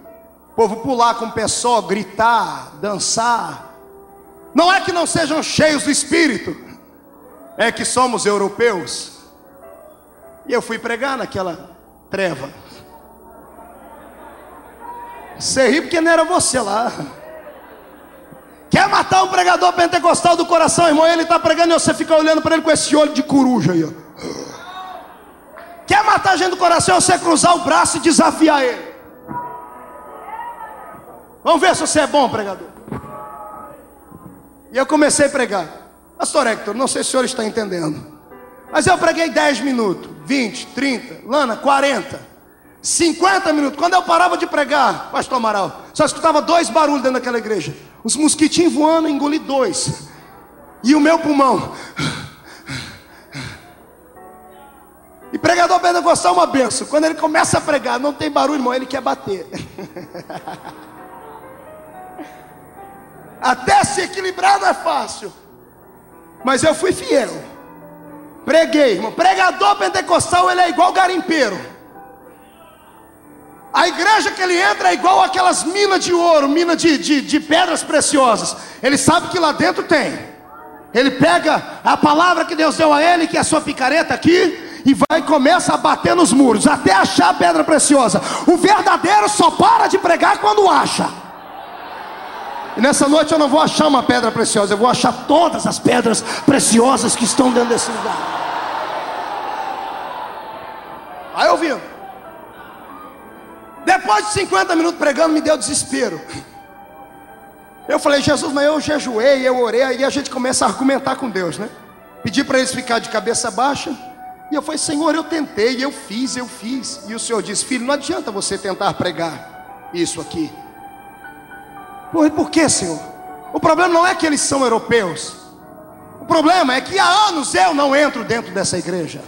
Speaker 1: O povo pular com o pé só, gritar, dançar. Não é que não sejam cheios do Espírito, é que somos europeus. E eu fui pregar naquela treva. Você ri porque não era você lá. Quer matar um pregador pentecostal do coração, irmão? Ele está pregando e você fica olhando para ele com esse olho de coruja aí. Ó. Quer matar a gente do coração? Você cruzar o braço e desafiar ele. Vamos ver se você é bom pregador. E eu comecei a pregar. Pastor Hector, não sei se o senhor está entendendo. Mas eu preguei 10 minutos, 20, 30, Lana, 40, 50 minutos. Quando eu parava de pregar, Pastor Amaral, só escutava dois barulhos dentro daquela igreja: os mosquitinhos voando, engoli dois, e o meu pulmão. E pregador pentecostal é uma benção. Quando ele começa a pregar, não tem barulho, irmão, ele quer bater. Até se equilibrar não é fácil. Mas eu fui fiel. Preguei, irmão. Pregador pentecostal, ele é igual garimpeiro. A igreja que ele entra é igual aquelas minas de ouro, minas de, de, de pedras preciosas. Ele sabe que lá dentro tem. Ele pega a palavra que Deus deu a ele, que é a sua picareta aqui, e vai e começa a bater nos muros, até achar a pedra preciosa. O verdadeiro só para de pregar quando acha. E nessa noite eu não vou achar uma pedra preciosa, eu vou achar todas as pedras preciosas que estão dentro desse lugar. Aí eu vi. Depois de 50 minutos pregando, me deu desespero. Eu falei, Jesus, mas eu jejuei, eu orei, aí a gente começa a argumentar com Deus, né? Pedi para eles ficar de cabeça baixa. E eu falei, Senhor, eu tentei, eu fiz, eu fiz. E o Senhor disse, filho, não adianta você tentar pregar isso aqui. Por, por que, Senhor? O problema não é que eles são europeus. O problema é que há anos eu não entro dentro dessa igreja.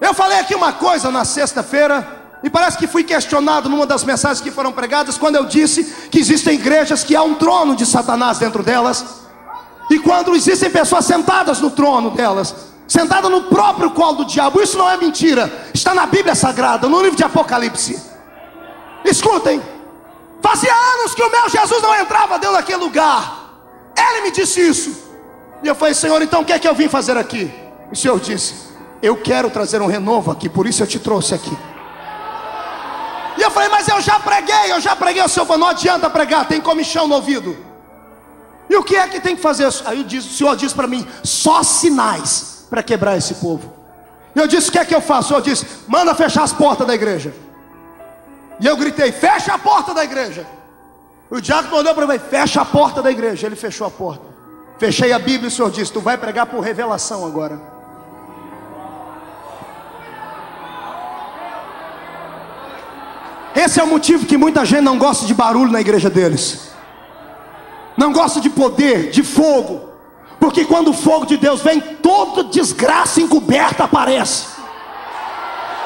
Speaker 1: Eu falei aqui uma coisa na sexta-feira, e parece que fui questionado numa das mensagens que foram pregadas, quando eu disse que existem igrejas que há um trono de Satanás dentro delas, e quando existem pessoas sentadas no trono delas, sentadas no próprio colo do diabo, isso não é mentira, está na Bíblia Sagrada, no livro de Apocalipse. Escutem. Fazia anos que o meu Jesus não entrava dentro daquele lugar. Ele me disse isso. E eu falei, Senhor, então o que é que eu vim fazer aqui? O Senhor disse: Eu quero trazer um renovo aqui, por isso eu te trouxe aqui. E eu falei, mas eu já preguei, eu já preguei. O Senhor falou, não adianta pregar, tem comichão no ouvido. E o que é que tem que fazer? Aí o Senhor disse para mim: só sinais para quebrar esse povo. E eu disse: o que é que eu faço? O Senhor disse: manda fechar as portas da igreja. E eu gritei: fecha a porta da igreja. O diácono olhou para mim: fecha a porta da igreja. Ele fechou a porta. Fechei a Bíblia e o Senhor disse: Tu vai pregar por revelação agora. Esse é o motivo que muita gente não gosta de barulho na igreja deles. Não gosta de poder, de fogo. Porque quando o fogo de Deus vem, toda desgraça encoberta aparece.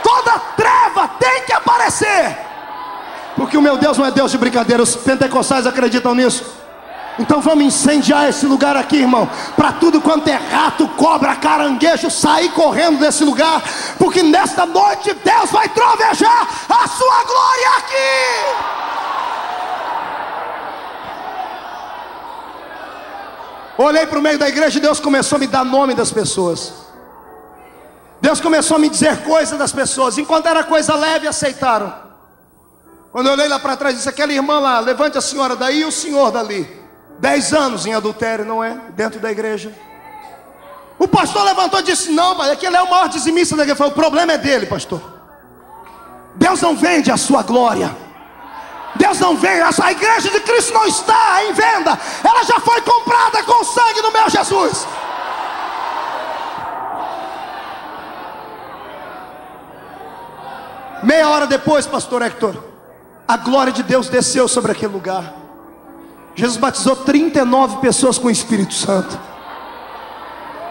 Speaker 1: Toda treva tem que aparecer. Porque o meu Deus não é Deus de brincadeira. Os pentecostais acreditam nisso. Então vamos incendiar esse lugar aqui, irmão. Para tudo quanto é rato, cobra, caranguejo, sair correndo desse lugar. Porque nesta noite Deus vai trovejar a sua glória aqui. Olhei para o meio da igreja e Deus começou a me dar nome das pessoas. Deus começou a me dizer coisas das pessoas. Enquanto era coisa leve, aceitaram. Quando eu olhei lá para trás, disse: aquela irmã lá, levante a senhora daí e o senhor dali. Dez anos em adultério, não é? Dentro da igreja. O pastor levantou e disse: Não, mas aquele é o maior dizimista da igreja. Falei, o problema é dele, pastor. Deus não vende a sua glória. Deus não vende, a igreja de Cristo não está em venda. Ela já foi comprada com o sangue do meu Jesus. Meia hora depois, pastor Hector a glória de Deus desceu sobre aquele lugar. Jesus batizou 39 pessoas com o Espírito Santo.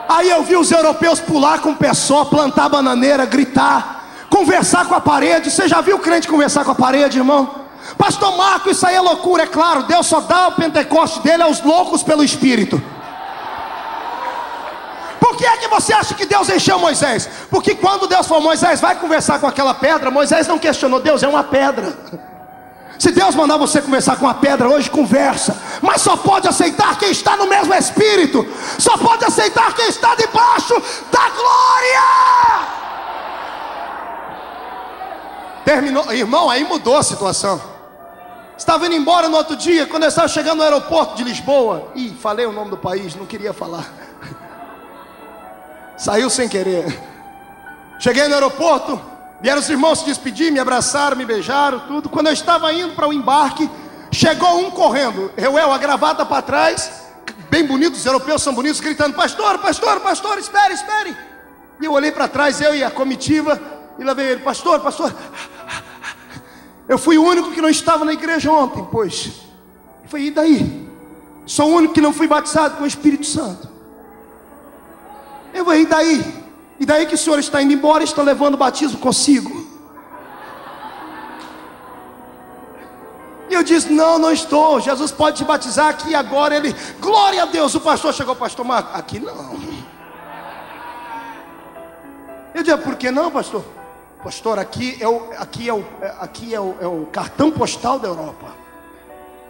Speaker 1: Aí eu vi os europeus pular com o pé só, plantar bananeira, gritar, conversar com a parede. Você já viu o crente conversar com a parede, irmão? Pastor Marco, isso aí é loucura, é claro. Deus só dá o Pentecoste dele aos loucos pelo Espírito. que é que você acha que Deus encheu Moisés? Porque quando Deus falou, Moisés, vai conversar com aquela pedra, Moisés não questionou, Deus é uma pedra. Se Deus mandar você conversar com a pedra hoje, conversa. Mas só pode aceitar quem está no mesmo espírito. Só pode aceitar quem está debaixo da glória. Terminou, irmão, aí mudou a situação. Estava indo embora no outro dia, quando eu estava chegando no aeroporto de Lisboa. Ih, falei o nome do país, não queria falar. Saiu sem querer. Cheguei no aeroporto, vieram os irmãos se despedir, me abraçaram, me beijaram, tudo. Quando eu estava indo para o embarque, chegou um correndo, Reuel, a gravata para trás, bem bonito, os europeus são bonitos, gritando: Pastor, pastor, pastor, espere, espere. E eu olhei para trás, eu e a comitiva, e lá veio ele: Pastor, pastor, eu fui o único que não estava na igreja ontem, pois. Foi e daí? Sou o único que não fui batizado com o Espírito Santo. Eu vou e daí? E daí que o senhor está indo embora e está levando o batismo consigo? E eu disse: Não, não estou. Jesus pode te batizar aqui agora. Ele, glória a Deus. O pastor chegou, pastor Marco. Aqui não. Eu disse: Por que não, pastor? Pastor, aqui é o, aqui é o, aqui é o, é o cartão postal da Europa.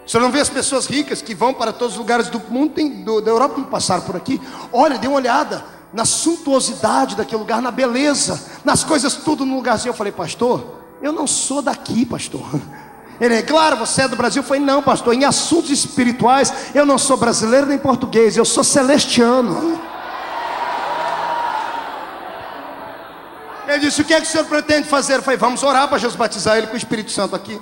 Speaker 1: Você não vê as pessoas ricas que vão para todos os lugares do mundo, tem, do, da Europa, que passaram por aqui. Olha, dê uma olhada na suntuosidade daquele lugar, na beleza, nas coisas tudo no lugarzinho. Eu falei, pastor, eu não sou daqui, pastor. Ele é claro, você é do Brasil. Eu falei, não, pastor, em assuntos espirituais, eu não sou brasileiro nem português, eu sou celestiano. Ele disse: O que é que o senhor pretende fazer? Eu falei: Vamos orar para Jesus batizar ele com o Espírito Santo aqui.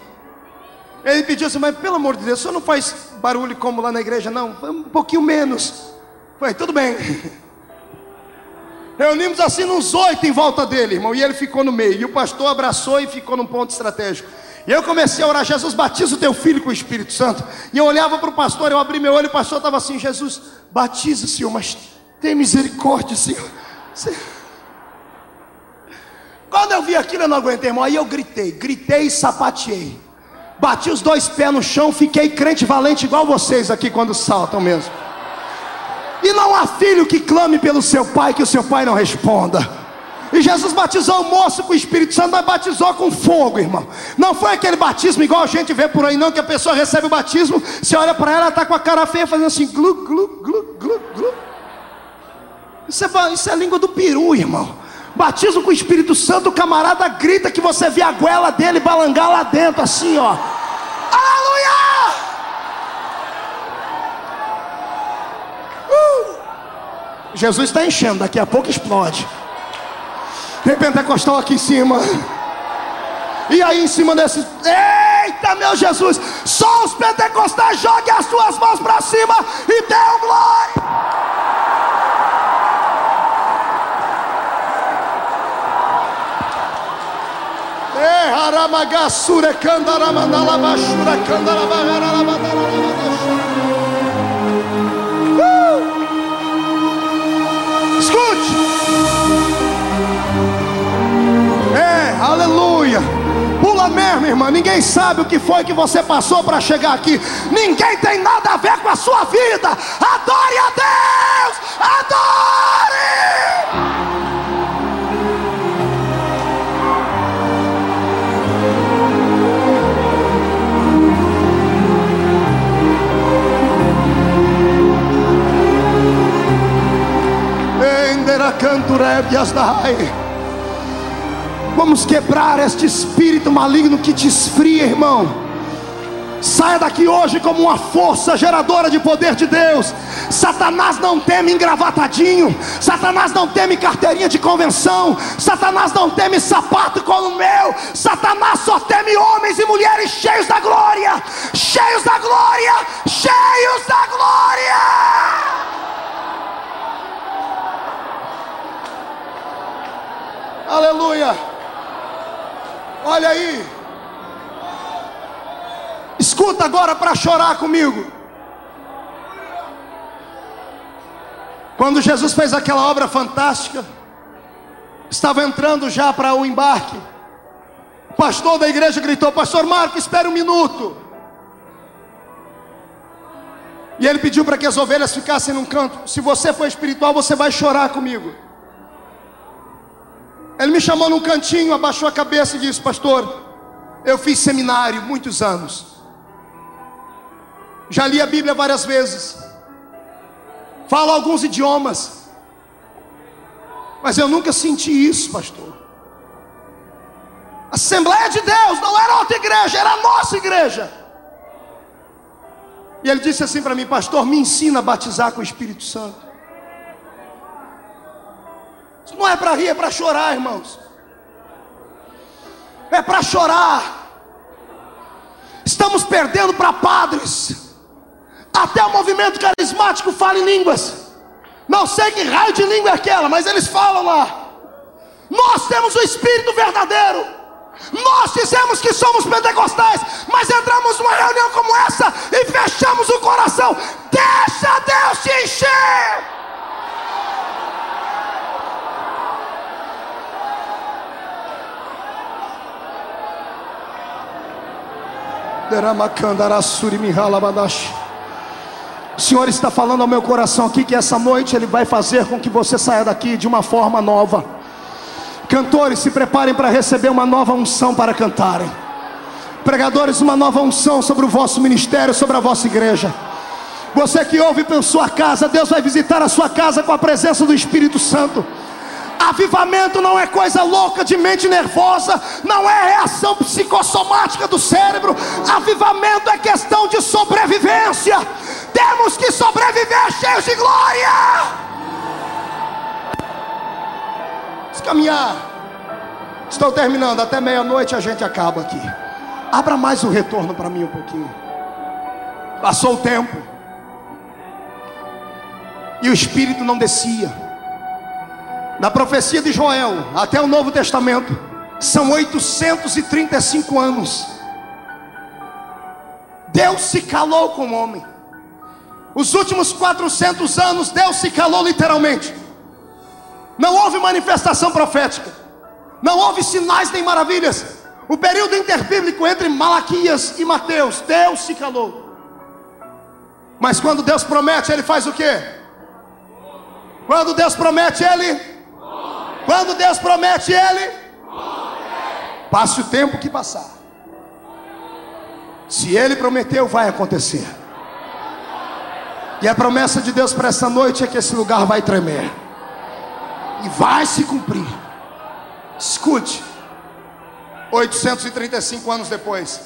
Speaker 1: Ele pediu assim: Mas pelo amor de Deus, o senhor não faz barulho como lá na igreja, não? Um pouquinho menos. Eu falei: Tudo bem. Reunimos assim uns oito em volta dele, irmão, e ele ficou no meio. E o pastor abraçou e ficou num ponto estratégico. E eu comecei a orar: Jesus, batiza o teu filho com o Espírito Santo. E eu olhava para o pastor, eu abri meu olho, e o pastor estava assim: Jesus, batiza, Senhor, mas tem misericórdia, Senhor. Senhor. Quando eu vi aquilo, eu não aguentei, irmão. Aí eu gritei, gritei e sapateei. Bati os dois pés no chão, fiquei crente valente igual vocês aqui quando saltam mesmo. E não há filho que clame pelo seu pai que o seu pai não responda. E Jesus batizou o moço com o Espírito Santo, mas batizou com fogo, irmão. Não foi aquele batismo igual a gente vê por aí, não, que a pessoa recebe o batismo, você olha para ela, ela está com a cara feia, fazendo assim, glu, glu, glu, glu, glu. Isso é, isso é a língua do peru, irmão. Batismo com o Espírito Santo, o camarada grita que você vê a goela dele balangar lá dentro, assim, ó. Aleluia! Jesus está enchendo, daqui a pouco explode. Tem pentecostal aqui em cima. E aí em cima desse. Eita, meu Jesus! Só os pentecostais joguem as suas mãos para cima e dê glória! Haramagasure Kandaramandalabashura uh! Mesmo, irmã. Ninguém sabe o que foi que você passou para chegar aqui. Ninguém tem nada a ver com a sua vida. Adore a Deus. Adore. Vamos quebrar este espírito maligno que te esfria, irmão. Saia daqui hoje como uma força geradora de poder de Deus. Satanás não teme engravatadinho. Satanás não teme carteirinha de convenção. Satanás não teme sapato como o meu. Satanás só teme homens e mulheres cheios da glória. Cheios da glória. Cheios da glória. Aleluia. Olha aí. Escuta agora para chorar comigo. Quando Jesus fez aquela obra fantástica, estava entrando já para o embarque. O pastor da igreja gritou: Pastor Marco, espere um minuto. E ele pediu para que as ovelhas ficassem num canto. Se você for espiritual, você vai chorar comigo. Ele me chamou num cantinho, abaixou a cabeça e disse: Pastor, eu fiz seminário muitos anos. Já li a Bíblia várias vezes. Falo alguns idiomas. Mas eu nunca senti isso, pastor. Assembleia de Deus não era outra igreja, era a nossa igreja. E ele disse assim para mim, pastor, me ensina a batizar com o Espírito Santo. Isso não é para rir, é para chorar, irmãos. É para chorar. Estamos perdendo para padres. Até o movimento carismático fala em línguas. Não sei que raio de língua é aquela, mas eles falam lá. Nós temos o Espírito verdadeiro. Nós dizemos que somos pentecostais, mas entramos numa reunião como essa e fechamos o coração. Deixa Deus te encher. O Senhor está falando ao meu coração aqui que essa noite Ele vai fazer com que você saia daqui de uma forma nova. Cantores, se preparem para receber uma nova unção para cantarem. Pregadores, uma nova unção sobre o vosso ministério, sobre a vossa igreja. Você que ouve pela sua casa, Deus vai visitar a sua casa com a presença do Espírito Santo. Avivamento não é coisa louca de mente nervosa, não é reação psicossomática do cérebro. Avivamento é questão de sobrevivência. Temos que sobreviver cheios de glória. caminhar. Estou terminando, até meia-noite a gente acaba aqui. Abra mais o retorno para mim um pouquinho. Passou o tempo. E o Espírito não descia. Na profecia de Joel, até o Novo Testamento, são 835 anos. Deus se calou com o homem. Os últimos 400 anos, Deus se calou literalmente. Não houve manifestação profética. Não houve sinais nem maravilhas. O período interbíblico entre Malaquias e Mateus, Deus se calou. Mas quando Deus promete, Ele faz o quê? Quando Deus promete, Ele. Quando Deus promete, Ele. Passe o tempo que passar. Se Ele prometeu, vai acontecer. E a promessa de Deus para essa noite é que esse lugar vai tremer e vai se cumprir. Escute, 835 anos depois,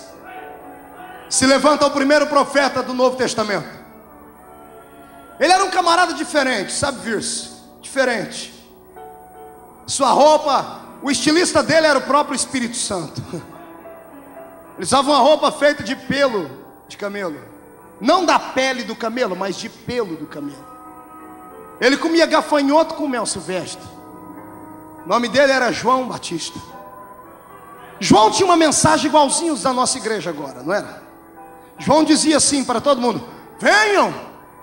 Speaker 1: se levanta o primeiro profeta do Novo Testamento. Ele era um camarada diferente, sabe, Virso? Diferente. Sua roupa, o estilista dele era o próprio Espírito Santo. Ele usava uma roupa feita de pelo de camelo, não da pele do camelo, mas de pelo do camelo. Ele comia gafanhoto com mel silvestre. O nome dele era João Batista. João tinha uma mensagem igualzinho da nossa igreja agora, não era? João dizia assim para todo mundo: Venham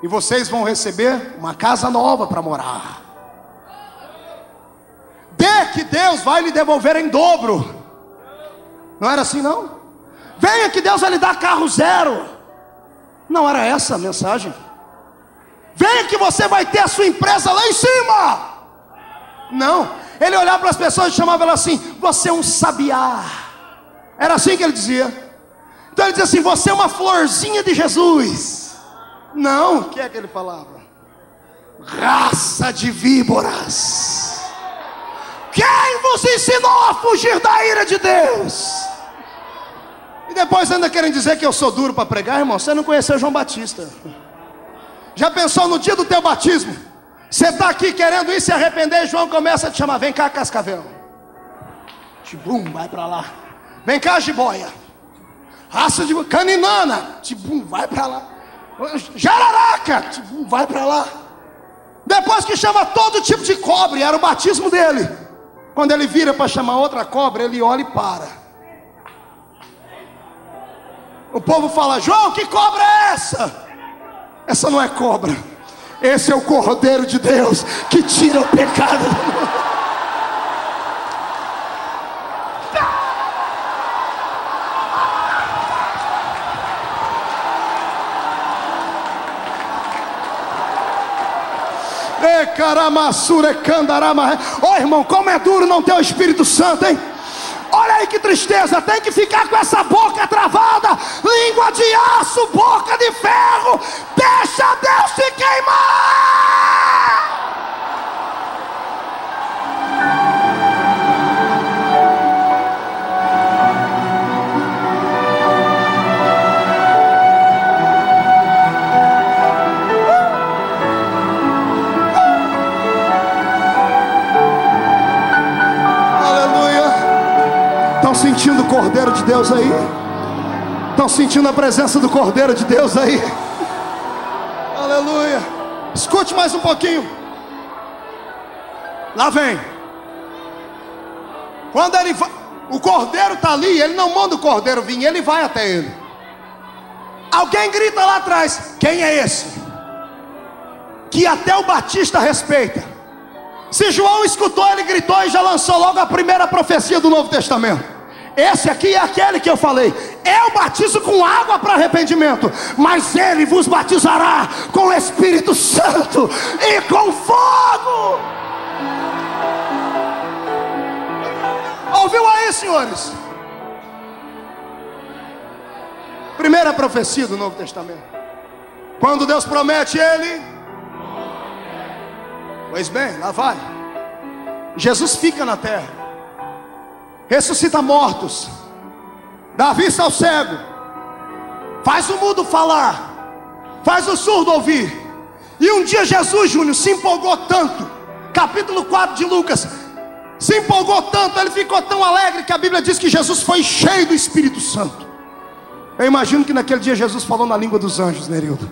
Speaker 1: e vocês vão receber uma casa nova para morar. Dê que Deus vai lhe devolver em dobro. Não era assim não? Venha que Deus vai lhe dar carro zero. Não era essa a mensagem. Venha que você vai ter a sua empresa lá em cima. Não, ele olhava para as pessoas e chamava elas assim: Você é um sabiá. Era assim que ele dizia. Então ele dizia assim: Você é uma florzinha de Jesus. Não, o que é que ele falava? Raça de víboras. Quem vos ensinou a fugir da ira de Deus? E depois ainda querem dizer que eu sou duro para pregar, irmão. Você não conheceu João Batista. Já pensou no dia do teu batismo? Você está aqui querendo ir se arrepender, João começa a te chamar: vem cá, cascavel. Tibum, vai para lá. Vem cá, jiboia. Raça de caninana. Tibum, vai para lá. Jararaca. Tibum, vai para lá. Depois que chama todo tipo de cobre, era o batismo dele. Quando ele vira para chamar outra cobra, ele olha e para. O povo fala: João, que cobra é essa? Essa não é cobra. Esse é o Cordeiro de Deus que tira o pecado do mundo. Ô oh, irmão, como é duro não ter o Espírito Santo, hein? Olha aí que tristeza, tem que ficar com essa boca travada, língua de aço, boca de ferro. Deixa Deus te queimar. Sentindo o Cordeiro de Deus aí? Estão sentindo a presença do Cordeiro de Deus aí? Aleluia. Escute mais um pouquinho. Lá vem. Quando ele vai, o cordeiro está ali, ele não manda o cordeiro vir, ele vai até ele. Alguém grita lá atrás: Quem é esse? Que até o Batista respeita. Se João escutou, ele gritou e já lançou logo a primeira profecia do Novo Testamento. Esse aqui é aquele que eu falei. Eu batizo com água para arrependimento, mas ele vos batizará com o Espírito Santo e com fogo. Ouviu aí, senhores? Primeira profecia do Novo Testamento. Quando Deus promete ele, pois bem, lá vai. Jesus fica na terra ressuscita mortos, dá vista ao cego, faz o mudo falar, faz o surdo ouvir. E um dia Jesus, Júnior, se empolgou tanto, capítulo 4 de Lucas, se empolgou tanto, ele ficou tão alegre que a Bíblia diz que Jesus foi cheio do Espírito Santo. Eu imagino que naquele dia Jesus falou na língua dos anjos, Nerildo.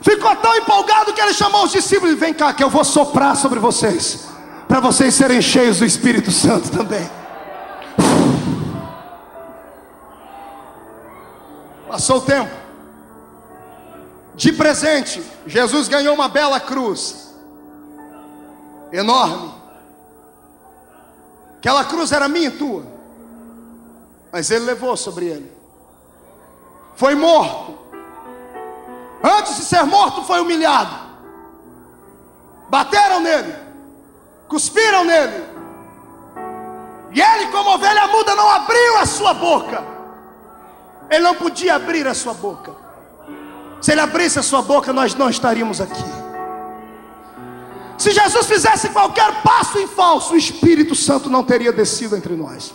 Speaker 1: Ficou tão empolgado que ele chamou os discípulos: Vem cá, que eu vou soprar sobre vocês, para vocês serem cheios do Espírito Santo também. Passou o tempo. De presente, Jesus ganhou uma bela cruz. Enorme. Aquela cruz era minha e tua. Mas ele levou sobre ele. Foi morto. Antes de ser morto, foi humilhado. Bateram nele. Cuspiram nele. E ele, como ovelha muda, não abriu a sua boca. Ele não podia abrir a sua boca. Se ele abrisse a sua boca, nós não estaríamos aqui. Se Jesus fizesse qualquer passo em falso, o Espírito Santo não teria descido entre nós.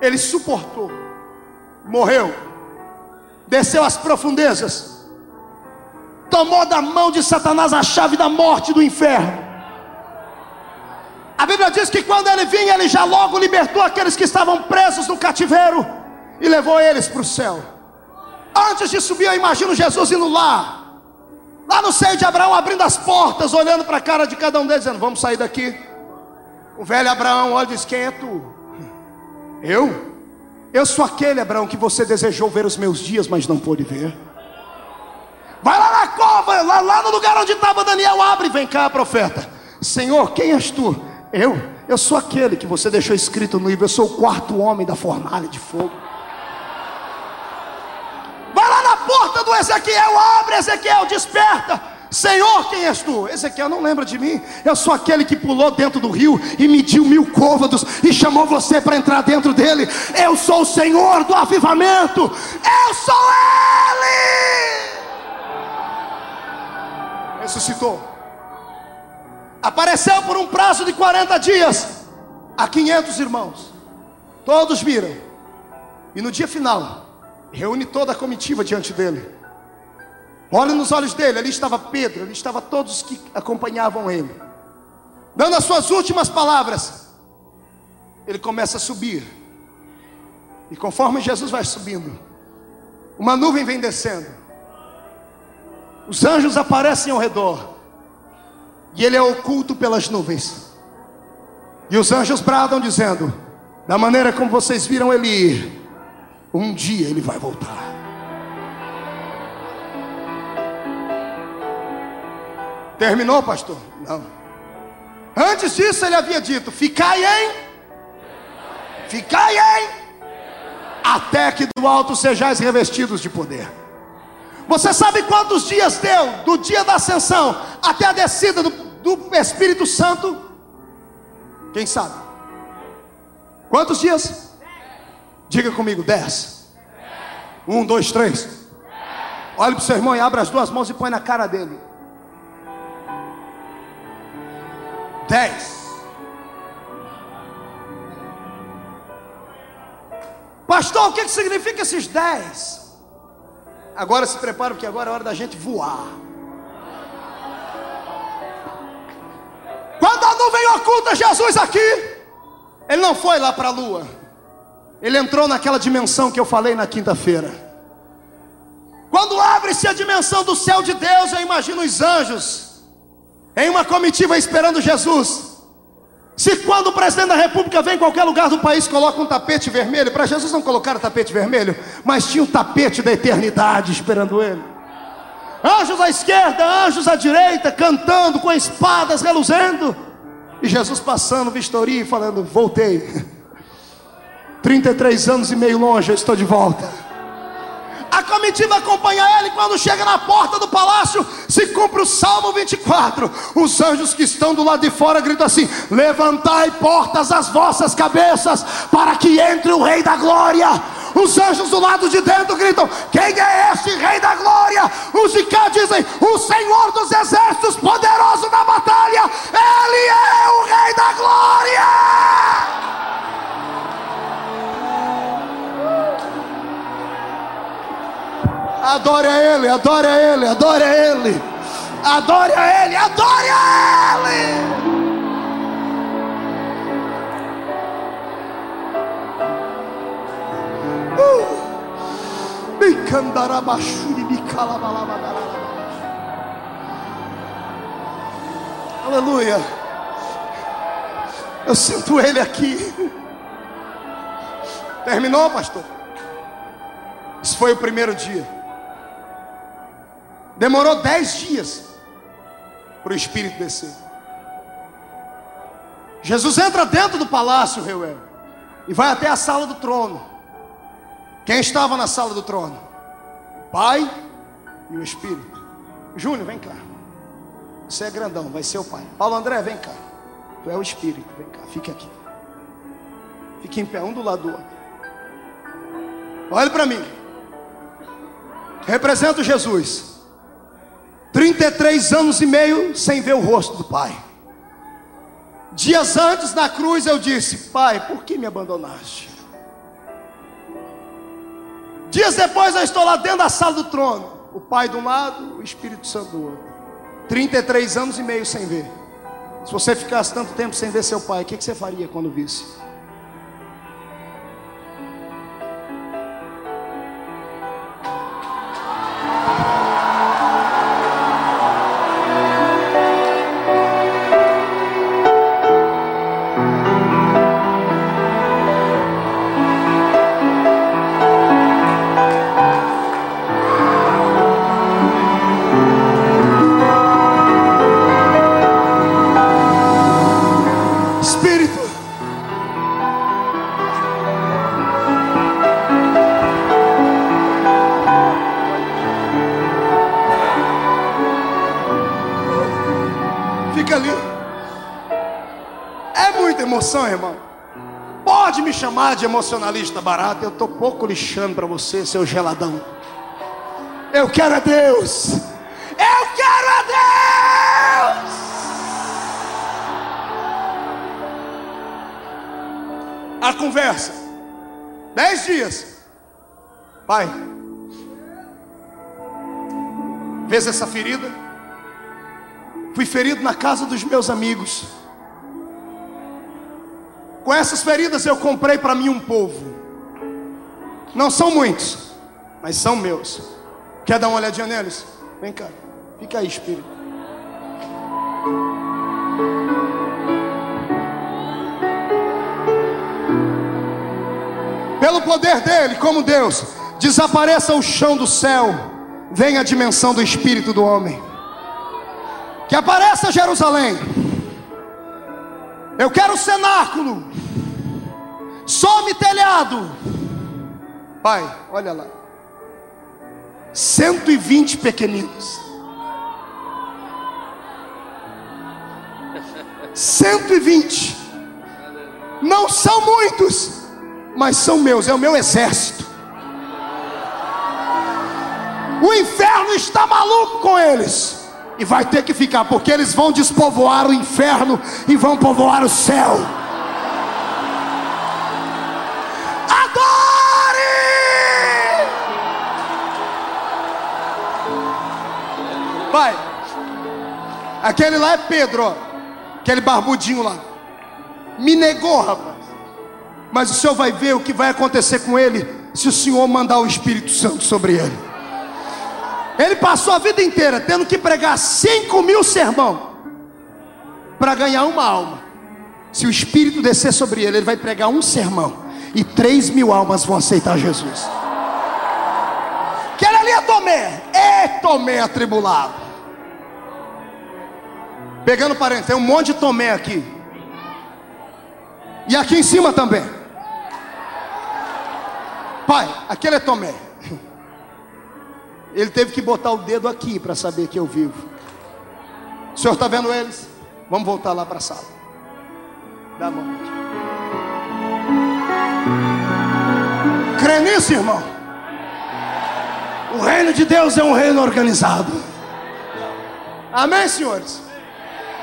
Speaker 1: Ele suportou, morreu, desceu às profundezas, tomou da mão de Satanás a chave da morte do inferno. A Bíblia diz que quando ele vinha, ele já logo libertou aqueles que estavam presos no cativeiro e levou eles para o céu. Antes de subir, eu imagino Jesus indo lá, lá no seio de Abraão, abrindo as portas, olhando para a cara de cada um deles, dizendo: Vamos sair daqui. O velho Abraão olha e diz: Quem é tu? Eu? Eu sou aquele Abraão que você desejou ver os meus dias, mas não pôde ver. Vai lá na cova, lá, lá no lugar onde estava Daniel, abre, vem cá, profeta. Senhor, quem és tu? Eu? Eu sou aquele que você deixou escrito no livro, eu sou o quarto homem da fornalha de fogo. Porta do Ezequiel, abre Ezequiel, desperta. Senhor, quem és tu? Ezequiel não lembra de mim. Eu sou aquele que pulou dentro do rio e mediu mil côvados e chamou você para entrar dentro dele. Eu sou o Senhor do avivamento. Eu sou Ele. Ressuscitou. Apareceu por um prazo de 40 dias a 500 irmãos. Todos viram. E no dia final, reúne toda a comitiva diante dele. Olha nos olhos dele, ali estava Pedro, ali estavam todos que acompanhavam ele. Dando as suas últimas palavras, ele começa a subir. E conforme Jesus vai subindo, uma nuvem vem descendo. Os anjos aparecem ao redor. E ele é oculto pelas nuvens. E os anjos bradam dizendo: Da maneira como vocês viram ele ir, um dia ele vai voltar. Terminou, pastor? Não. Antes disso, ele havia dito: Ficai em, ficai em, até que do alto sejais revestidos de poder. Você sabe quantos dias deu do dia da ascensão até a descida do, do Espírito Santo? Quem sabe? Quantos dias? Diga comigo, dez. Um, dois, três. Olhe para o seu irmão e abra as duas mãos e põe na cara dele. Dez. Pastor, o que, que significa esses dez? Agora se prepara, porque agora é hora da gente voar. Quando a nuvem oculta Jesus aqui, ele não foi lá para a lua, ele entrou naquela dimensão que eu falei na quinta-feira. Quando abre-se a dimensão do céu de Deus, eu imagino os anjos em uma comitiva esperando Jesus. Se quando o presidente da república vem em qualquer lugar do país coloca um tapete vermelho, para Jesus não colocar o tapete vermelho, mas tinha o tapete da eternidade esperando ele. Anjos à esquerda, anjos à direita, cantando com espadas reluzendo. E Jesus passando vistoria e falando: Voltei. 33 anos e meio longe, eu estou de volta. A comitiva acompanha ele quando chega na porta do palácio, se cumpre o Salmo 24. Os anjos que estão do lado de fora gritam assim: Levantai portas as vossas cabeças, para que entre o Rei da Glória. Os anjos do lado de dentro gritam: Quem é este Rei da Glória? Os de cá dizem: O Senhor dos Exércitos, poderoso na batalha, Ele é o Rei da Glória. Adore a Ele, adore a Ele, adore a Ele, adore a Ele, adore a Ele. Aleluia. Eu sinto Ele aqui. Terminou, pastor? Isso foi o primeiro dia. Demorou dez dias para o Espírito descer. Jesus entra dentro do palácio, Reuel, e vai até a sala do trono. Quem estava na sala do trono? O Pai e o Espírito. Júnior, vem cá. Você é grandão, vai ser o Pai. Paulo André, vem cá. Tu é o Espírito, vem cá, fique aqui. Fique em pé, um do lado do outro. Olhe para mim. Represento Jesus. 33 anos e meio sem ver o rosto do Pai. Dias antes na cruz eu disse: Pai, por que me abandonaste? Dias depois eu estou lá dentro da sala do trono. O Pai de um lado, o Espírito Santo do outro. 33 anos e meio sem ver. Se você ficasse tanto tempo sem ver seu pai, o que você faria quando visse? Emocionalista barato, eu estou pouco lixando para você, seu geladão. Eu quero a Deus. Eu quero a Deus. A conversa. Dez dias. Pai, vês essa ferida? Fui ferido na casa dos meus amigos. Com essas feridas eu comprei para mim um povo. Não são muitos, mas são meus. Quer dar uma olhadinha neles? Vem cá, fica aí, Espírito. Pelo poder dele, como Deus, desapareça o chão do céu, venha a dimensão do espírito do homem. Que apareça Jerusalém eu quero cenáculo. Some telhado. Pai, olha lá. 120 pequeninos. 120. Não são muitos, mas são meus, é o meu exército. O inferno está maluco com eles. E vai ter que ficar, porque eles vão despovoar o inferno e vão povoar o céu. Adore! Vai. Aquele lá é Pedro, ó. Aquele barbudinho lá. Me negou, rapaz. Mas o senhor vai ver o que vai acontecer com ele se o senhor mandar o Espírito Santo sobre ele. Ele passou a vida inteira tendo que pregar cinco mil sermão para ganhar uma alma. Se o Espírito descer sobre ele, ele vai pregar um sermão e três mil almas vão aceitar Jesus. Aquele ali é Tomé, é Tomé atribulado. Pegando parente, tem um monte de Tomé aqui. E aqui em cima também. Pai, aquele é Tomé. Ele teve que botar o dedo aqui para saber que eu vivo. O senhor está vendo eles? Vamos voltar lá para a sala. Dá a mão. Crê nisso, irmão? O reino de Deus é um reino organizado. Amém, senhores?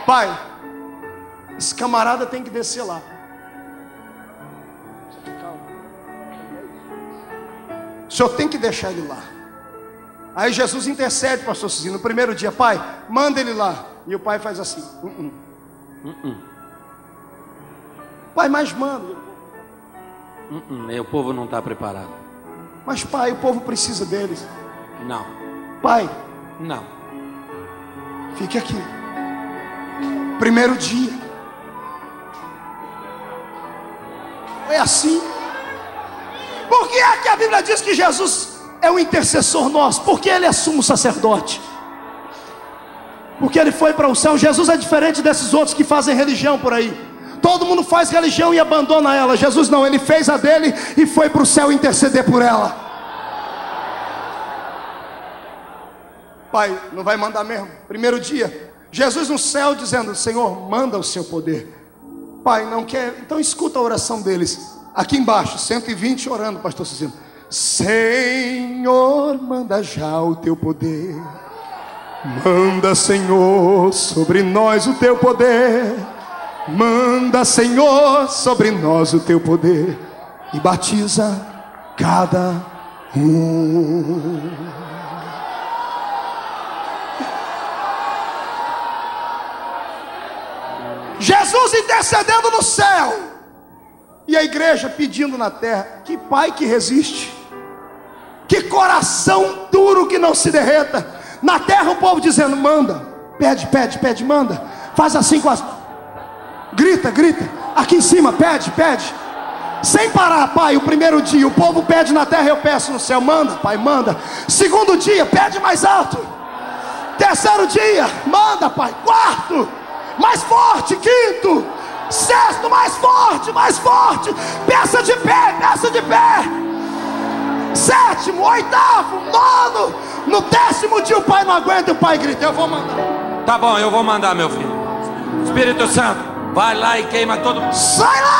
Speaker 1: Pai, esse camarada tem que descer lá. O senhor tem que deixar ele lá. Aí Jesus intercede, pastor Cizinho, no primeiro dia, pai, manda ele lá. E o pai faz assim. Uh -uh. Uh pai, mas manda.
Speaker 2: o povo não está preparado.
Speaker 1: Mas pai, o povo precisa deles.
Speaker 2: Não.
Speaker 1: Pai.
Speaker 2: Não.
Speaker 1: Fique aqui. Primeiro dia. É assim. Por que é que a Bíblia diz que Jesus é o intercessor nosso, porque ele é sumo sacerdote. Porque ele foi para o céu. Jesus é diferente desses outros que fazem religião por aí. Todo mundo faz religião e abandona ela. Jesus não, ele fez a dele e foi para o céu interceder por ela. Pai, não vai mandar mesmo? Primeiro dia, Jesus no céu dizendo: Senhor, manda o seu poder. Pai, não quer. Então escuta a oração deles. Aqui embaixo, 120 orando, pastor Cecílio. Senhor, manda já o teu poder. Manda, Senhor, sobre nós o teu poder. Manda, Senhor, sobre nós o teu poder. E batiza cada um. Jesus intercedendo no céu. E a igreja pedindo na terra. Que pai que resiste. Que coração duro que não se derreta. Na terra o povo dizendo: manda, pede, pede, pede, manda. Faz assim com as. Grita, grita. Aqui em cima, pede, pede. Sem parar, pai. O primeiro dia, o povo pede na terra, eu peço no céu. Manda, pai, manda. Segundo dia, pede mais alto. Terceiro dia, manda, pai. Quarto, mais forte. Quinto, sexto, mais forte, mais forte. Peça de pé, peça de pé sétimo, oitavo, nono. No décimo dia o pai não aguenta e o pai grita: Eu vou mandar.
Speaker 2: Tá bom, eu vou mandar, meu filho. Espírito Santo, vai lá e queima todo mundo.
Speaker 1: Sai lá!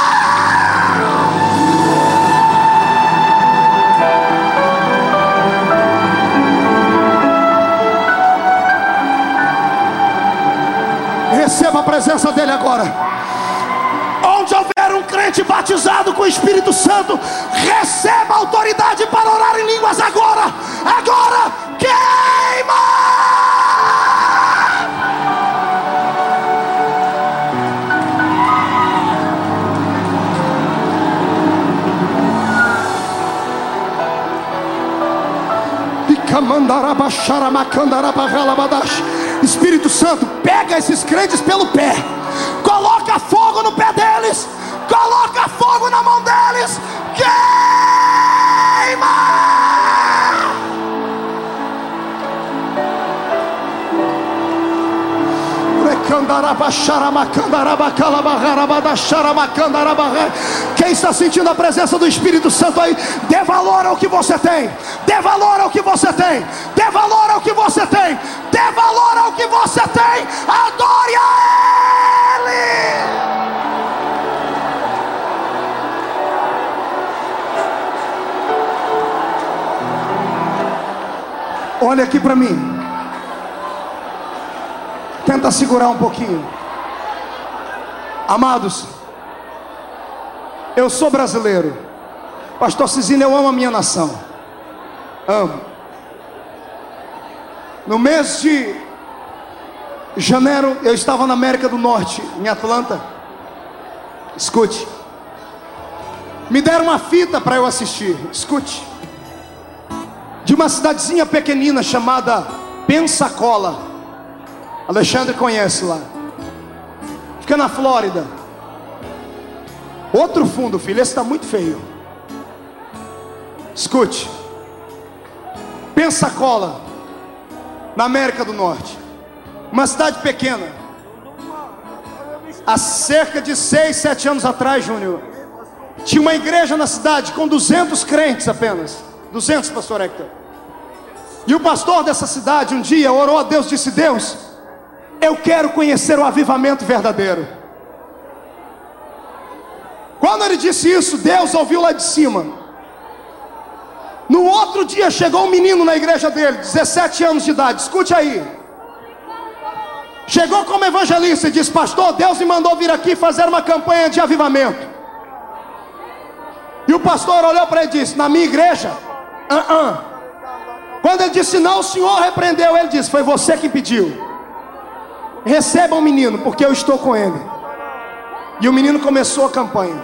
Speaker 1: Receba a presença dele agora onde houver um crente batizado com o Espírito Santo, receba autoridade línguas agora. Agora, queima! Espírito Santo, pega esses crentes pelo pé coloca fogo no pé deles, coloca fogo na mão deles, queima! Quem está sentindo a presença do Espírito Santo aí, dê valor ao que você tem, dê valor ao que você tem, dê valor ao que você tem, dê valor ao que você tem, adore a Ele. Olha aqui para mim. Tenta segurar um pouquinho. Amados, eu sou brasileiro. Pastor Cisino, eu amo a minha nação. Amo. No mês de janeiro, eu estava na América do Norte, em Atlanta. Escute. Me deram uma fita para eu assistir. Escute. De uma cidadezinha pequenina chamada Pensacola. Alexandre conhece lá. Fica na Flórida. Outro fundo, filho, esse está muito feio. Escute. Pensacola, na América do Norte. Uma cidade pequena. Há cerca de 6, 7 anos atrás, Júnior, tinha uma igreja na cidade com 200 crentes apenas. 200, pastor Hector. E o pastor dessa cidade um dia orou a Deus, disse: Deus, eu quero conhecer o avivamento verdadeiro. Quando ele disse isso, Deus ouviu lá de cima. No outro dia chegou um menino na igreja dele, 17 anos de idade, escute aí. Chegou como evangelista e disse: Pastor, Deus me mandou vir aqui fazer uma campanha de avivamento. E o pastor olhou para ele e disse: Na minha igreja, uh -uh. quando ele disse não, o senhor repreendeu. Ele disse: Foi você que pediu. Receba o menino, porque eu estou com ele. E o menino começou a campanha.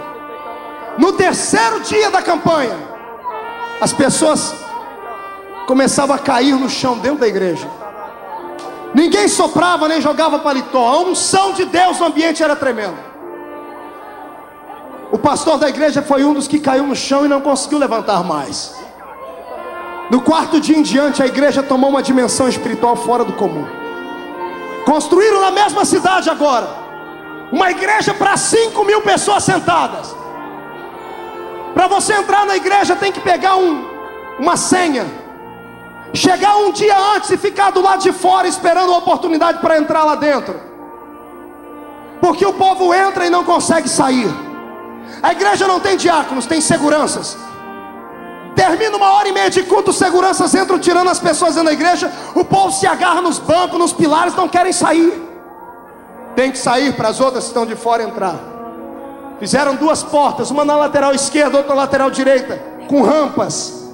Speaker 1: No terceiro dia da campanha, as pessoas começavam a cair no chão dentro da igreja. Ninguém soprava nem jogava paletó. A unção de Deus no ambiente era tremenda. O pastor da igreja foi um dos que caiu no chão e não conseguiu levantar mais. No quarto dia em diante, a igreja tomou uma dimensão espiritual fora do comum. Construíram na mesma cidade agora uma igreja para 5 mil pessoas sentadas. Para você entrar na igreja tem que pegar um, uma senha, chegar um dia antes e ficar do lado de fora esperando a oportunidade para entrar lá dentro. Porque o povo entra e não consegue sair. A igreja não tem diáconos, tem seguranças. Termina uma hora e meia de culto, seguranças entram tirando as pessoas dentro da igreja. O povo se agarra nos bancos, nos pilares, não querem sair. Tem que sair para as outras que estão de fora entrar. Fizeram duas portas, uma na lateral esquerda, outra na lateral direita, com rampas.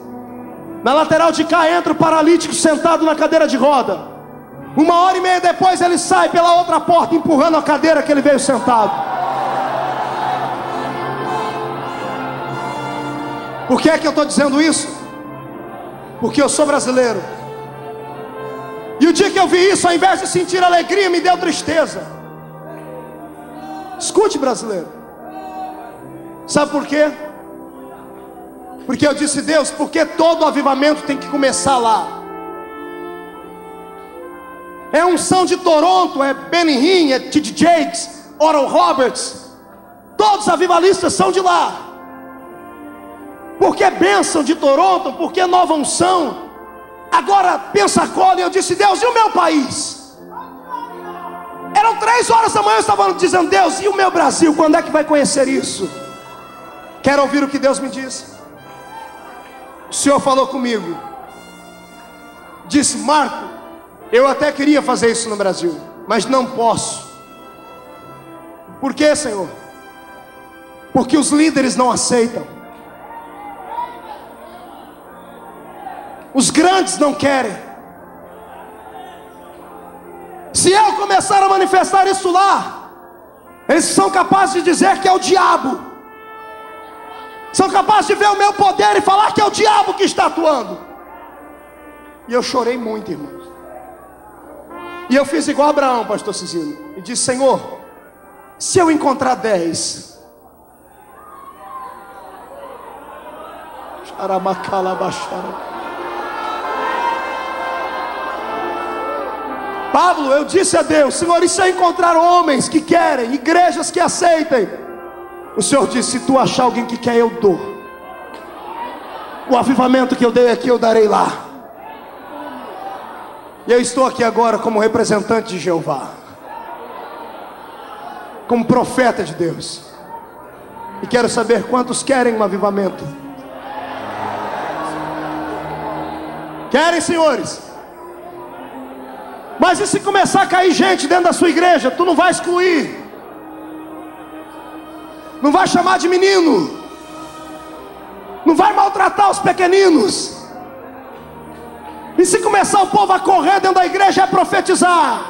Speaker 1: Na lateral de cá entra o paralítico sentado na cadeira de roda. Uma hora e meia depois ele sai pela outra porta, empurrando a cadeira que ele veio sentado. Por que é que eu estou dizendo isso? Porque eu sou brasileiro. E o dia que eu vi isso, ao invés de sentir alegria, me deu tristeza. Escute, brasileiro. Sabe por quê? Porque eu disse, Deus, porque todo avivamento tem que começar lá. É unção de Toronto, é Benny Hinn, é T.D. Jakes, Oral Roberts. Todos os avivalistas são de lá porque é bênção de Toronto, porque é nova unção. Agora Pensacola, e eu disse, Deus, e o meu país? Eram três horas da manhã, eu estava dizendo, Deus, e o meu Brasil, quando é que vai conhecer isso? Quero ouvir o que Deus me disse. O Senhor falou comigo, disse, Marco, eu até queria fazer isso no Brasil, mas não posso. Por quê, Senhor? Porque os líderes não aceitam. Os grandes não querem. Se eu começar a manifestar isso lá, eles são capazes de dizer que é o diabo. São capazes de ver o meu poder e falar que é o diabo que está atuando. E eu chorei muito, irmãos. E eu fiz igual Abraão, pastor Cecílio. E disse: Senhor, se eu encontrar dez, Xaramacalabaxara. Pablo, eu disse a Deus: Senhor, e se eu encontrar homens que querem, igrejas que aceitem? O Senhor disse: Se tu achar alguém que quer, eu dou. O avivamento que eu dei aqui, eu darei lá. E eu estou aqui agora como representante de Jeová, como profeta de Deus. E quero saber quantos querem um avivamento. Querem, senhores? Mas e se começar a cair gente dentro da sua igreja? Tu não vai excluir, não vai chamar de menino, não vai maltratar os pequeninos. E se começar o povo a correr dentro da igreja, é profetizar.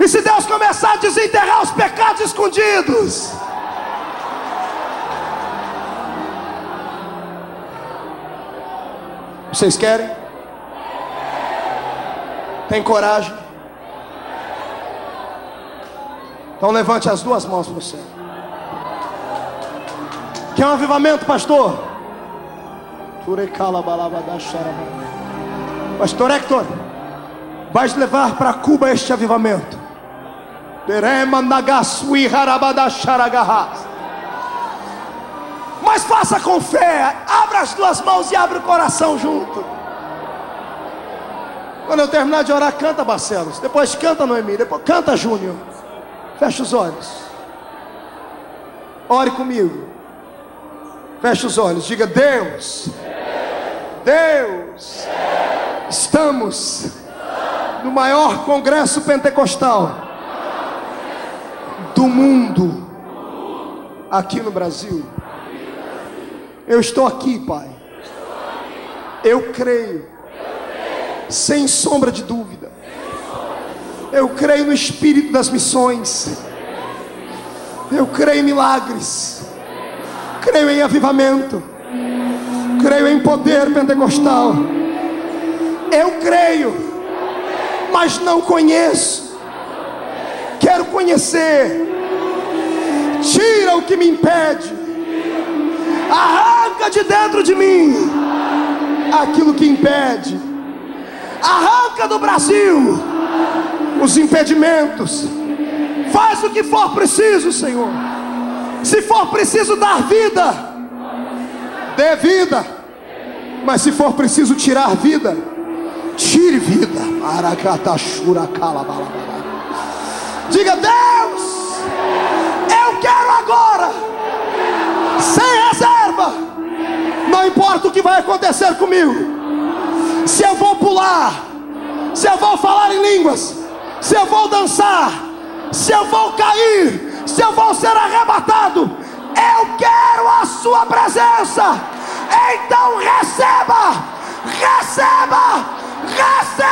Speaker 1: E se Deus começar a desenterrar os pecados escondidos, vocês querem? Tem coragem? Então levante as duas mãos para céu. Quer um avivamento, pastor? Pastor Hector, vai levar para Cuba este avivamento. Mas faça com fé, abra as duas mãos e abra o coração junto. Quando eu terminar de orar, canta Barcelos. Depois canta Noemi. Depois canta Júnior. Fecha os olhos. Ore comigo. Feche os olhos. Diga: Deus. Deus. Estamos no maior congresso pentecostal do mundo, aqui no Brasil. Eu estou aqui, Pai. Eu creio, sem sombra de dúvida. Eu creio no Espírito das missões. Eu creio em milagres. Creio em avivamento. Creio em poder pentecostal. Eu creio, mas não conheço. Quero conhecer tira o que me impede, arranca de dentro de mim aquilo que impede, arranca do Brasil os impedimentos, faz o que for preciso, Senhor. Se for preciso dar vida, dê vida, mas se for preciso tirar vida, tire vida. Diga, Deus, eu quero agora, sem reserva. Não importa o que vai acontecer comigo. Se eu vou pular, se eu vou falar em línguas, se eu vou dançar, se eu vou cair, se eu vou ser arrebatado, eu quero a Sua presença. Então receba, receba, receba.